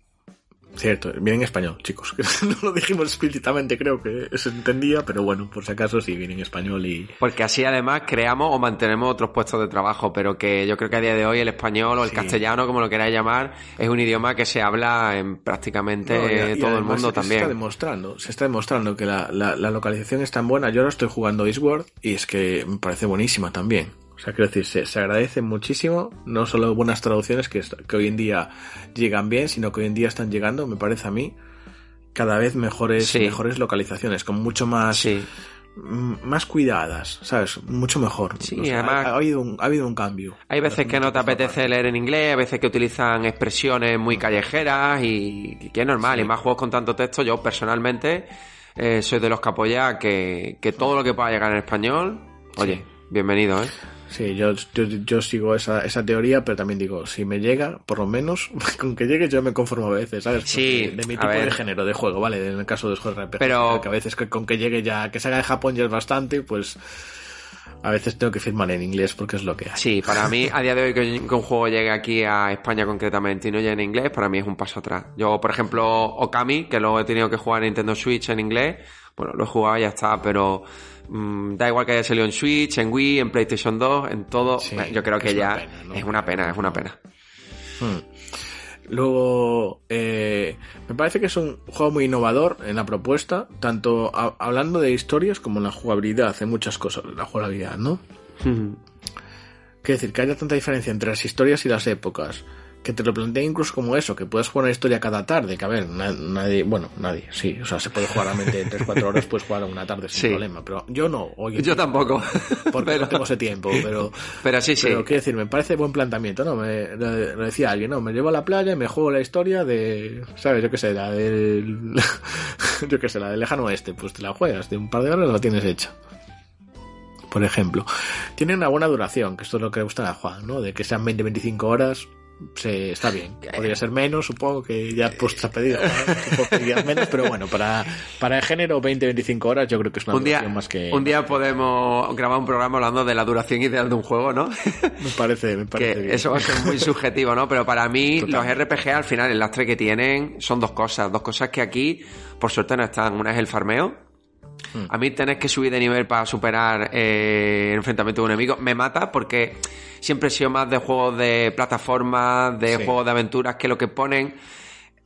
Cierto, viene en español, chicos. no lo dijimos explícitamente, creo que se entendía, pero bueno, por si acaso sí viene en español y. Porque así además creamos o mantenemos otros puestos de trabajo, pero que yo creo que a día de hoy el español o el castellano, como lo queráis llamar, es un idioma que se habla en prácticamente todo el mundo también. Se está demostrando, se está demostrando que la, la, la localización es tan buena. Yo ahora estoy jugando Eastward y es que me parece buenísima también. O sea, quiero decir, se, agradece muchísimo, no solo buenas traducciones que, que hoy en día llegan bien, sino que hoy en día están llegando, me parece a mí, cada vez mejores, mejores localizaciones, con mucho más, más cuidadas, ¿sabes? Mucho mejor. Sí, además, ha, habido un, ha habido un cambio. Hay veces que no te apetece leer en inglés, hay veces que utilizan expresiones muy callejeras y, que es normal, y más juegos con tanto texto, yo personalmente eh, soy de los que apoya que, que todo lo que pueda llegar en español, oye, bienvenido, ¿eh? Sí, yo, yo, sigo esa, esa teoría, pero también digo, si me llega, por lo menos, con que llegue yo me conformo a veces, ¿sabes? sí, de mi tipo de género de juego, ¿vale? En el caso de juegos RPG. Pero... Que a veces con que llegue ya, que salga de Japón ya es bastante, pues a veces tengo que firmar en inglés porque es lo que hay. Sí, para mí, a día de hoy que, un juego llegue aquí a España concretamente y no llegue en inglés, para mí es un paso atrás. Yo, por ejemplo, Okami, que luego he tenido que jugar en Nintendo Switch en inglés, bueno, lo he jugado y ya está, pero Mm, da igual que haya salido en Switch, en Wii, en PlayStation 2, en todo. yo creo que ya es una pena, es una pena. Hmm. Luego, eh, me parece que es un juego muy innovador en la propuesta, tanto hablando de historias como en la jugabilidad, en muchas cosas, la jugabilidad, ¿no? Hmm. Quiere decir, que haya tanta diferencia entre las historias y las épocas, que te lo plantea incluso como eso, que puedes jugar una historia cada tarde, que a ver, nadie, bueno, nadie, sí, o sea, se puede jugar realmente en 3-4 horas, puedes jugar una tarde sin problema, pero yo no. yo tampoco. Porque no tengo ese tiempo, pero... Pero sí, sí. Pero quiero decir, me parece buen planteamiento, ¿no? Me, lo, decía alguien, ¿no? Me llevo a la playa y me juego la historia de, ¿sabes? Yo qué sé, la del... yo qué sé, la del lejano oeste, pues te la juegas, de un par de horas la tienes hecha por ejemplo. Tiene una buena duración, que esto es lo que le gusta a Juan, ¿no? De que sean 20-25 horas, Sí, está bien. Podría ser menos, supongo que ya pues te has pedido. menos, pero bueno, para, para el género 20-25 horas yo creo que es una un día, más que... Un día podemos grabar un programa hablando de la duración ideal de un juego, ¿no? Me parece, me parece que Eso va a ser muy subjetivo, ¿no? Pero para mí los RPG al final, el lastre que tienen son dos cosas. Dos cosas que aquí, por suerte, no están. Una es el farmeo, hmm. a mí tenés que subir de nivel para superar eh, el enfrentamiento de un enemigo. Me mata porque siempre he sido más de juegos de plataforma, de juegos de aventuras, que lo que ponen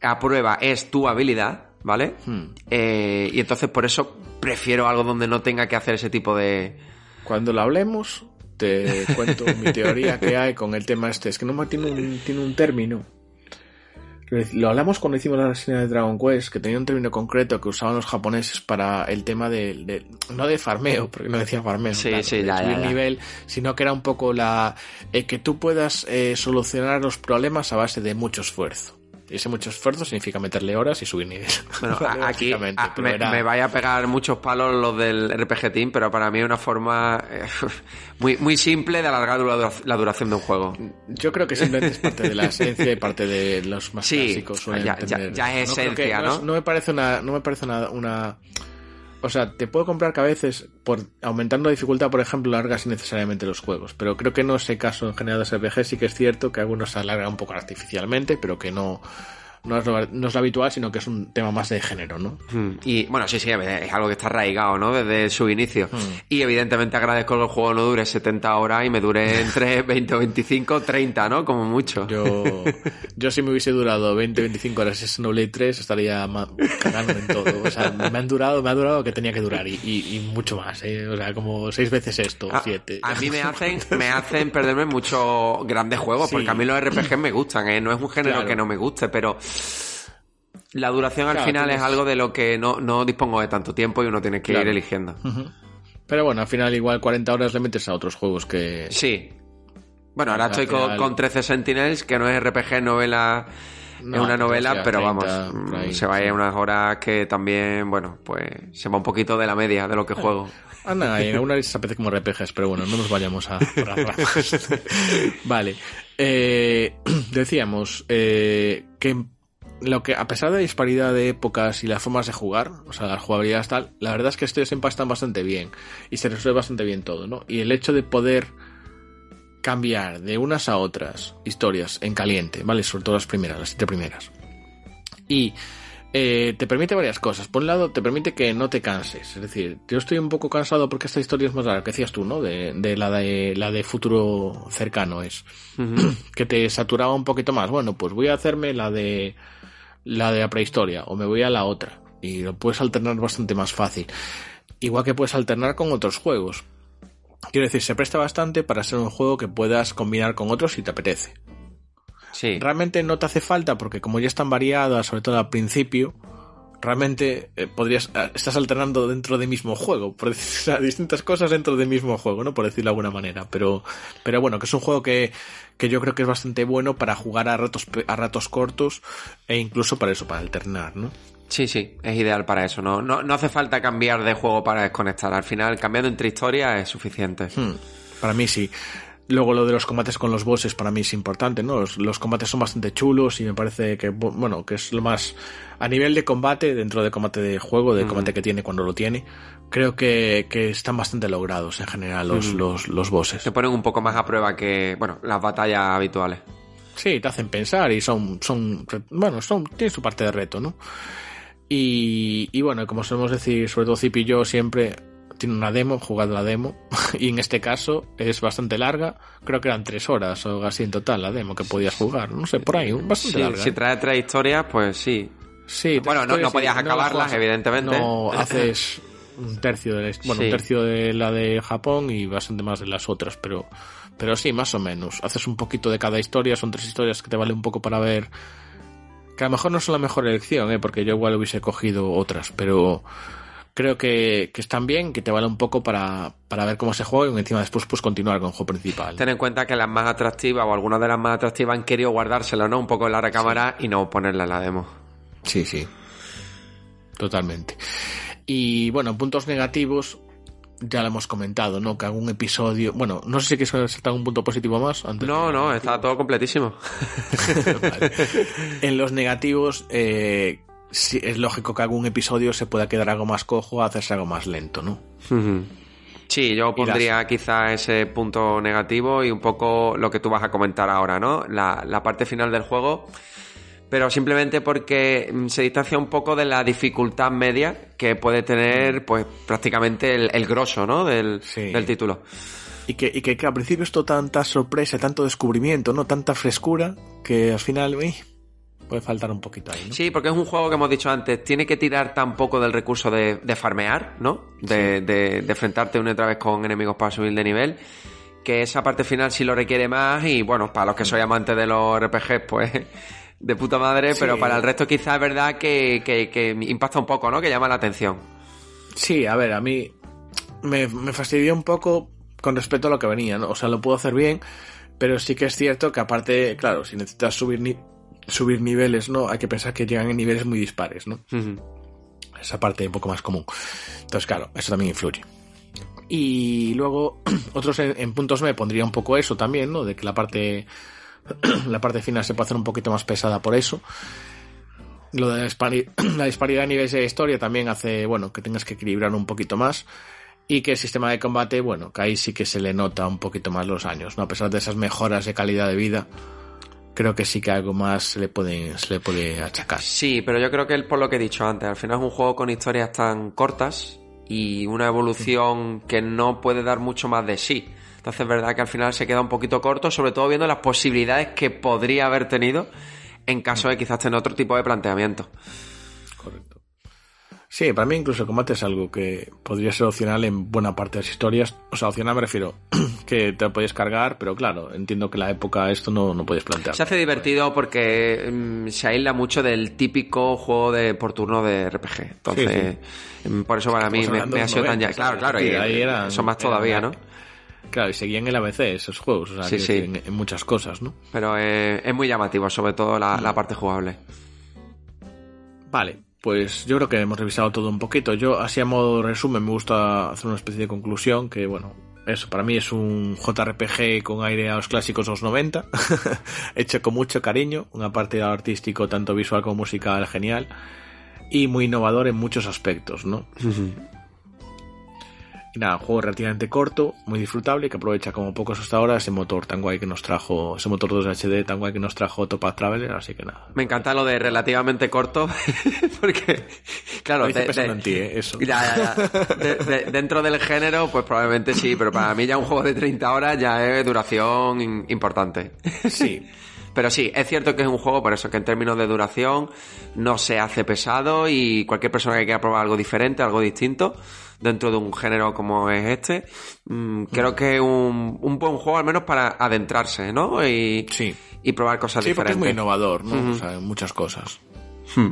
a prueba es tu habilidad, ¿vale? Hmm. Eh, y entonces por eso prefiero algo donde no tenga que hacer ese tipo de... Cuando lo hablemos, te cuento mi teoría que hay con el tema este. Es que no tiene un, tiene un término. Lo hablamos cuando hicimos la reseña de Dragon Quest, que tenía un término concreto que usaban los japoneses para el tema de, no de farmeo, porque no decía farmeo, sí, sí, ya, subir nivel, sino que era un poco la eh, que tú puedas eh, solucionar los problemas a base de mucho esfuerzo. Y ese mucho esfuerzo significa meterle horas y subir nivel. Bueno, aquí me, vaya a pegar muchos palos los del RPG Team, pero para mí es una forma eh, muy, muy simple de alargar la duración de un juego. Yo creo que simplemente es parte de la esencia y parte de los más clásicos. Ya, ya, es esencia, ¿no? ¿no? me parece una, no me parece una o sea, te puedo comprar que a veces, por aumentando la dificultad, por ejemplo, largas innecesariamente los juegos. Pero creo que no es el caso en general de RPG. Sí que es cierto que algunos se alargan un poco artificialmente, pero que no, no es, lo, no es lo habitual, sino que es un tema más de género, ¿no? Hmm. Y bueno, sí, sí, es algo que está arraigado, ¿no? Desde su inicio. Hmm. Y evidentemente agradezco que el juego no dure 70 horas y me dure entre 20 o 25, 30, ¿no? Como mucho. Yo, yo si me hubiese durado 20, 25 horas Snowblade 3 estaría cagando en todo. O sea, me han durado, me ha durado lo que tenía que durar y, y, mucho más, ¿eh? O sea, como seis veces esto, a, siete. A mí me hacen, me hacen perderme muchos grandes juegos, porque a mí los RPG me gustan, ¿eh? No es un género que no me guste, pero la duración al final es algo de lo que no, no, dispongo de tanto tiempo y uno tiene que ir eligiendo. Pero bueno, al final igual 40 horas le metes a otros juegos que... Sí. Bueno, ahora estoy con, 13 Sentinels, que no es RPG, novela... es una novela, pero vamos, se va a ir unas horas que también, bueno, pues se va un poquito de la media de lo que juego. Anda, en alguna vez se apetece como RPGs, pero bueno, no nos vayamos a vale. Eh, decíamos eh, que lo que, a pesar de la disparidad de épocas y las formas de jugar, o sea, la jugabilidad tal, la verdad es que estos empastan bastante bien y se resuelve bastante bien todo, ¿no? Y el hecho de poder cambiar de unas a otras historias en caliente, ¿vale? Sobre todo las primeras, las siete primeras. Y eh, te permite varias cosas. Por un lado, te permite que no te canses. Es decir, yo estoy un poco cansado porque esta historia es más larga, que decías tú, ¿no? De, la de la de futuro cercano es. que te saturaba un poquito más. Bueno, pues voy a hacerme la de la de la prehistoria o me voy a la otra. Y lo puedes alternar bastante más fácil. Igual que puedes alternar con otros juegos. Quiero decir, se presta bastante para ser un juego que puedas combinar con otros si te apetece. Sí. Realmente no te hace falta porque como ya están variadas, sobre todo al principio, realmente eh, podrías eh, estás alternando dentro del mismo juego, por decir, distintas cosas dentro del mismo juego, ¿no? Por decirlo de alguna manera, pero pero bueno, que es un juego que que yo creo que es bastante bueno para jugar a ratos, a ratos cortos e incluso para eso, para alternar, ¿no? Sí, sí, es ideal para eso. No, no, no hace falta cambiar de juego para desconectar. Al final, cambiando entre historias es suficiente. Hmm, para mí sí. Luego lo de los combates con los bosses para mí es importante, ¿no? Los, combates son bastante chulos y me parece que, bueno, que es lo más... A nivel de combate, dentro de combate de juego, de combate que tiene cuando lo tiene, creo que, están bastante logrados en general los, los, los bosses. Se ponen un poco más a prueba que, bueno, las batallas habituales. Sí, te hacen pensar y son, son, bueno, son, tienen su parte de reto, ¿no? Y, y bueno, como solemos decir, sobre todo Zip y yo siempre, tiene una demo, jugado la demo, y en este caso es bastante larga, creo que eran tres horas o así en total la demo que podías jugar, no sé, por ahí, bastante larga. Si ¿eh? trae tres historias, pues sí. Sí, bueno, no, no podías acabarlas, evidentemente. No haces un tercio de la, bueno, un tercio de la de Japón y bastante más de las otras, pero, pero sí, más o menos. Haces un poquito de cada historia, son tres historias que te vale un poco para ver. Que a lo mejor no son la mejor elección, ¿eh? porque yo igual hubiese cogido otras, pero creo que, están bien, que te vale un poco para, para ver cómo se juega y encima después pues continuar con el juego principal. Ten en cuenta que las más atractivas o algunas de las más atractivas han querido guardárselo, ¿no? Un poco en la recámara y no ponerla en la demo. Sí, sí. Totalmente. Y bueno, puntos negativos, ya lo hemos comentado, ¿no? Que algún episodio. Bueno, no sé si quieres saltar un punto positivo más. Antes no, no, está todo completísimo. En los negativos, eh, es lógico que algún episodio se pueda quedar algo más cojo, hacerse algo más lento, ¿no? Sí, yo pondría quizá ese punto negativo y un poco lo que tú vas a comentar ahora, ¿no? La, la parte final del juego pero simplemente porque mm, se distancia un poco de la dificultad media que puede tener pues prácticamente el, el grosso ¿no? del, del título. Y que, y que, al principio esto tanta sorpresa, tanto descubrimiento, ¿no? Tanta frescura, que al final uy, puede faltar un poquito ahí, ¿no? Sí, porque es un juego que hemos dicho antes, tiene que tirar tan poco del recurso de, de farmear, ¿no? De, de, de enfrentarte una y otra vez con enemigos para subir de nivel que esa parte final sí lo requiere más y bueno, para los que soy amantes de los RPGs, pues de puta madre, pero para el resto quizás es verdad que, que, impacta un poco, ¿no? Que llama la atención. Sí, a ver, a mí me, me fastidió un poco con respecto a lo que venía, ¿no? O sea, lo puedo hacer bien, pero sí que es cierto que aparte, claro, si necesitas subir, ni subir niveles, ¿no? Hay que pensar que llegan en niveles muy dispares, ¿no? Esa parte un poco más común. Entonces, claro, eso también influye. Y luego, otros en, puntos me pondría un poco eso también, ¿no? De que la parte, la parte final se puede hacer un poquito más pesada por eso. Lo de la, disparidad a niveles de historia también hace, bueno, que tengas que equilibrar un poquito más. Y que el sistema de combate, bueno, que ahí sí que se le nota un poquito más los años, ¿no? A pesar de esas mejoras de calidad de vida, creo que sí que algo más se le puede, se le puede achacar. Sí, pero yo creo que por lo que he dicho antes, al final es un juego con historias tan cortas y una evolución que no puede dar mucho más de sí. Entonces es verdad que al final se queda un poquito corto, sobre todo viendo las posibilidades que podría haber tenido en caso de quizás tener otro tipo de planteamiento. Sí, para mí incluso el combate es algo que podría ser opcional en buena parte de las historias. O sea, opcional me refiero que te lo puedes cargar, pero claro, entiendo que la época esto no, no puedes plantear. Se hace divertido porque mm, se aísla mucho del típico juego de por turno de RPG. Entonces, mm, por eso para mí me, ha sido tan ya. Claro, claro, y ahí son más todavía, ¿no? Claro, y seguían el ABC esos juegos, o sea, En, muchas cosas, ¿no? Pero eh, es muy llamativo, sobre todo la, la parte jugable. Vale, pues yo creo que hemos revisado todo un poquito. Yo, así a modo resumen, me gusta hacer una especie de conclusión que, bueno, eso para mí es un JRPG con aire a los clásicos de los 90, hecho con mucho cariño, una parte artístico tanto visual como musical genial y muy innovador en muchos aspectos, ¿no? Y nada, un juego relativamente corto, muy disfrutable, que aprovecha como pocos hasta ahora ese motor tan guay que nos trajo, ese motor 2 HD tan guay que nos trajo Topaz Traveler, así que nada. Me encanta lo de relativamente corto, porque, claro, en ti, ¿eh? eso. dentro del género, pues probablemente sí, pero para mí ya un juego de 30 horas ya es duración importante. Sí. Pero sí, es cierto que es un juego, por eso que en términos de duración no se hace pesado y cualquier persona que quiera probar algo diferente, algo distinto, dentro de un género como es este, mm, creo que es un, buen juego al menos para adentrarse, ¿no? Y, sí. y probar cosas sí, diferentes. es muy innovador, ¿no? O sea, muchas cosas. Hmm.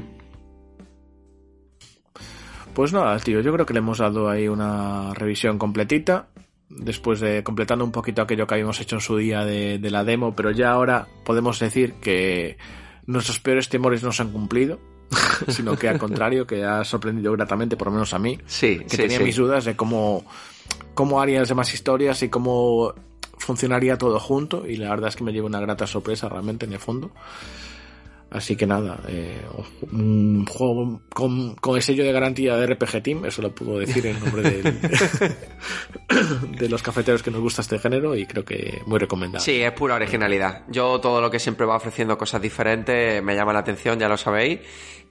Pues nada, tío, yo creo que le hemos dado ahí una revisión completita. Después de completando un poquito aquello que habíamos hecho en su día de, de la demo, pero ya ahora podemos decir que nuestros peores temores no se han cumplido sino que al contrario, que ha sorprendido gratamente, por lo menos a mí, sí, que tenía mis dudas de cómo, cómo harían las demás historias y cómo funcionaría todo junto, y la verdad es que me lleva una grata sorpresa realmente en el fondo. Así que nada, eh, un juego con, con, el sello de garantía de RPG Team, eso lo puedo decir en nombre de, de los cafeteros que nos gusta este género y creo que muy recomendable. Sí, es pura originalidad. Yo todo lo que siempre va ofreciendo cosas diferentes me llama la atención, ya lo sabéis,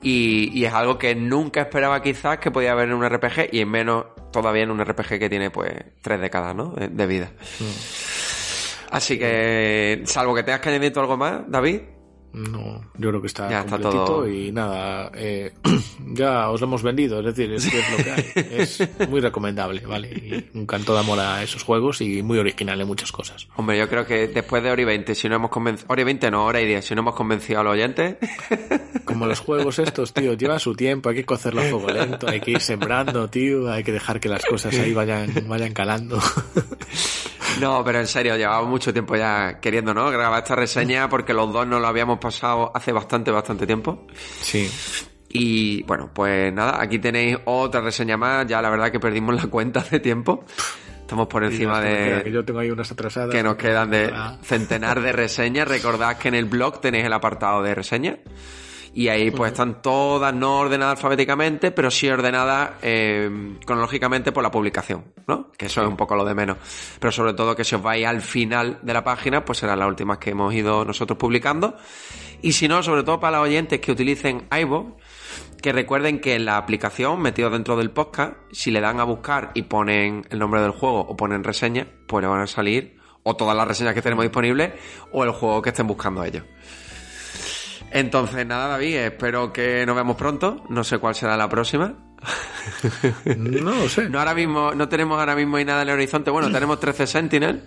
y, es algo que nunca esperaba quizás que podía haber en un RPG y en menos todavía en un RPG que tiene pues tres décadas ¿no? de, vida. Mm. Así que, salvo que tengas que añadir algo más, David. No, yo creo que está ya completito y nada, eh, ya os lo hemos vendido, es decir, es, lo que hay. Es muy recomendable, ¿vale? Y un canto de amor a esos juegos y muy original en muchas cosas. Hombre, yo creo que después de hora y 20, si no hemos convencido, hora y 20 no, hora y 10, si no hemos convencido a los oyentes... Como los juegos estos, tío, llevan su tiempo, hay que cocerlo a fuego lento, hay que ir sembrando, tío, hay que dejar que las cosas ahí vayan, vayan calando. No, pero en serio, llevamos mucho tiempo ya queriendo, ¿no? Grabar esta reseña porque los dos no lo habíamos pasado hace bastante, bastante tiempo. Sí. Y bueno, pues nada, aquí tenéis otra reseña más. Ya la verdad que perdimos la cuenta hace tiempo. Estamos por encima de. Que yo tengo ahí unas atrasadas. Que nos quedan de centenar de reseñas. Recordad que en el blog tenéis el apartado de reseñas y ahí pues están todas no ordenadas alfabéticamente, pero sí ordenadas eh, cronológicamente por la publicación, ¿no? Que eso es un poco lo de menos. Pero sobre todo que si os vais al final de la página, pues serán las últimas que hemos ido nosotros publicando. Y si no, sobre todo para los oyentes que utilicen iVoox, que recuerden que en la aplicación, metido dentro del podcast, si le dan a buscar y ponen el nombre del juego o ponen reseña, pues le van a salir o todas las reseñas que tenemos disponibles o el juego que estén buscando ellos. Entonces, nada, David, espero que nos vemos pronto. No sé cuál será la próxima. No lo sé. No, ahora mismo, no tenemos ahora mismo ahí nada en el horizonte. Bueno, tenemos 13 Sentinel.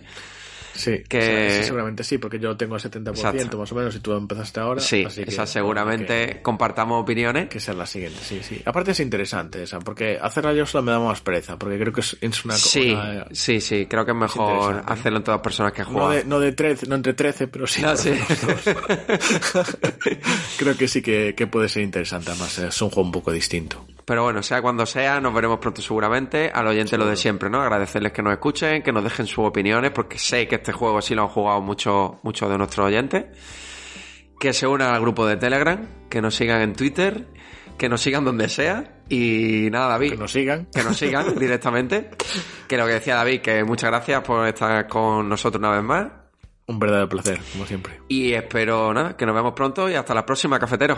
Sí, que... seguramente sí, porque yo tengo el 70% más o menos y tú empezaste ahora. Sí, esa seguramente compartamos opiniones. Que sea la siguiente, sí, sí. Aparte es interesante esa, porque hacerla yo solo me da más pereza, porque creo que es, una Sí, sí, sí, creo que es mejor hacerlo en todas las personas que juegan. No, de, no, de 13, no entre 13, pero sí. No, sí. creo que sí que, que, puede ser interesante, además es un juego un poco distinto. Pero bueno, sea cuando sea, nos veremos pronto seguramente. Al oyente lo de siempre, ¿no? Agradecerles que nos escuchen, que nos dejen sus opiniones, porque sé que este juego sí lo han jugado muchos muchos de nuestros oyentes. Que se unan al grupo de Telegram, que nos sigan en Twitter, que nos sigan donde sea. Y nada, David. Que nos sigan. Que nos sigan directamente. Que lo que decía David, que muchas gracias por estar con nosotros una vez más. Un verdadero placer, como siempre. Y espero, nada, que nos vemos pronto y hasta la próxima, cafetero.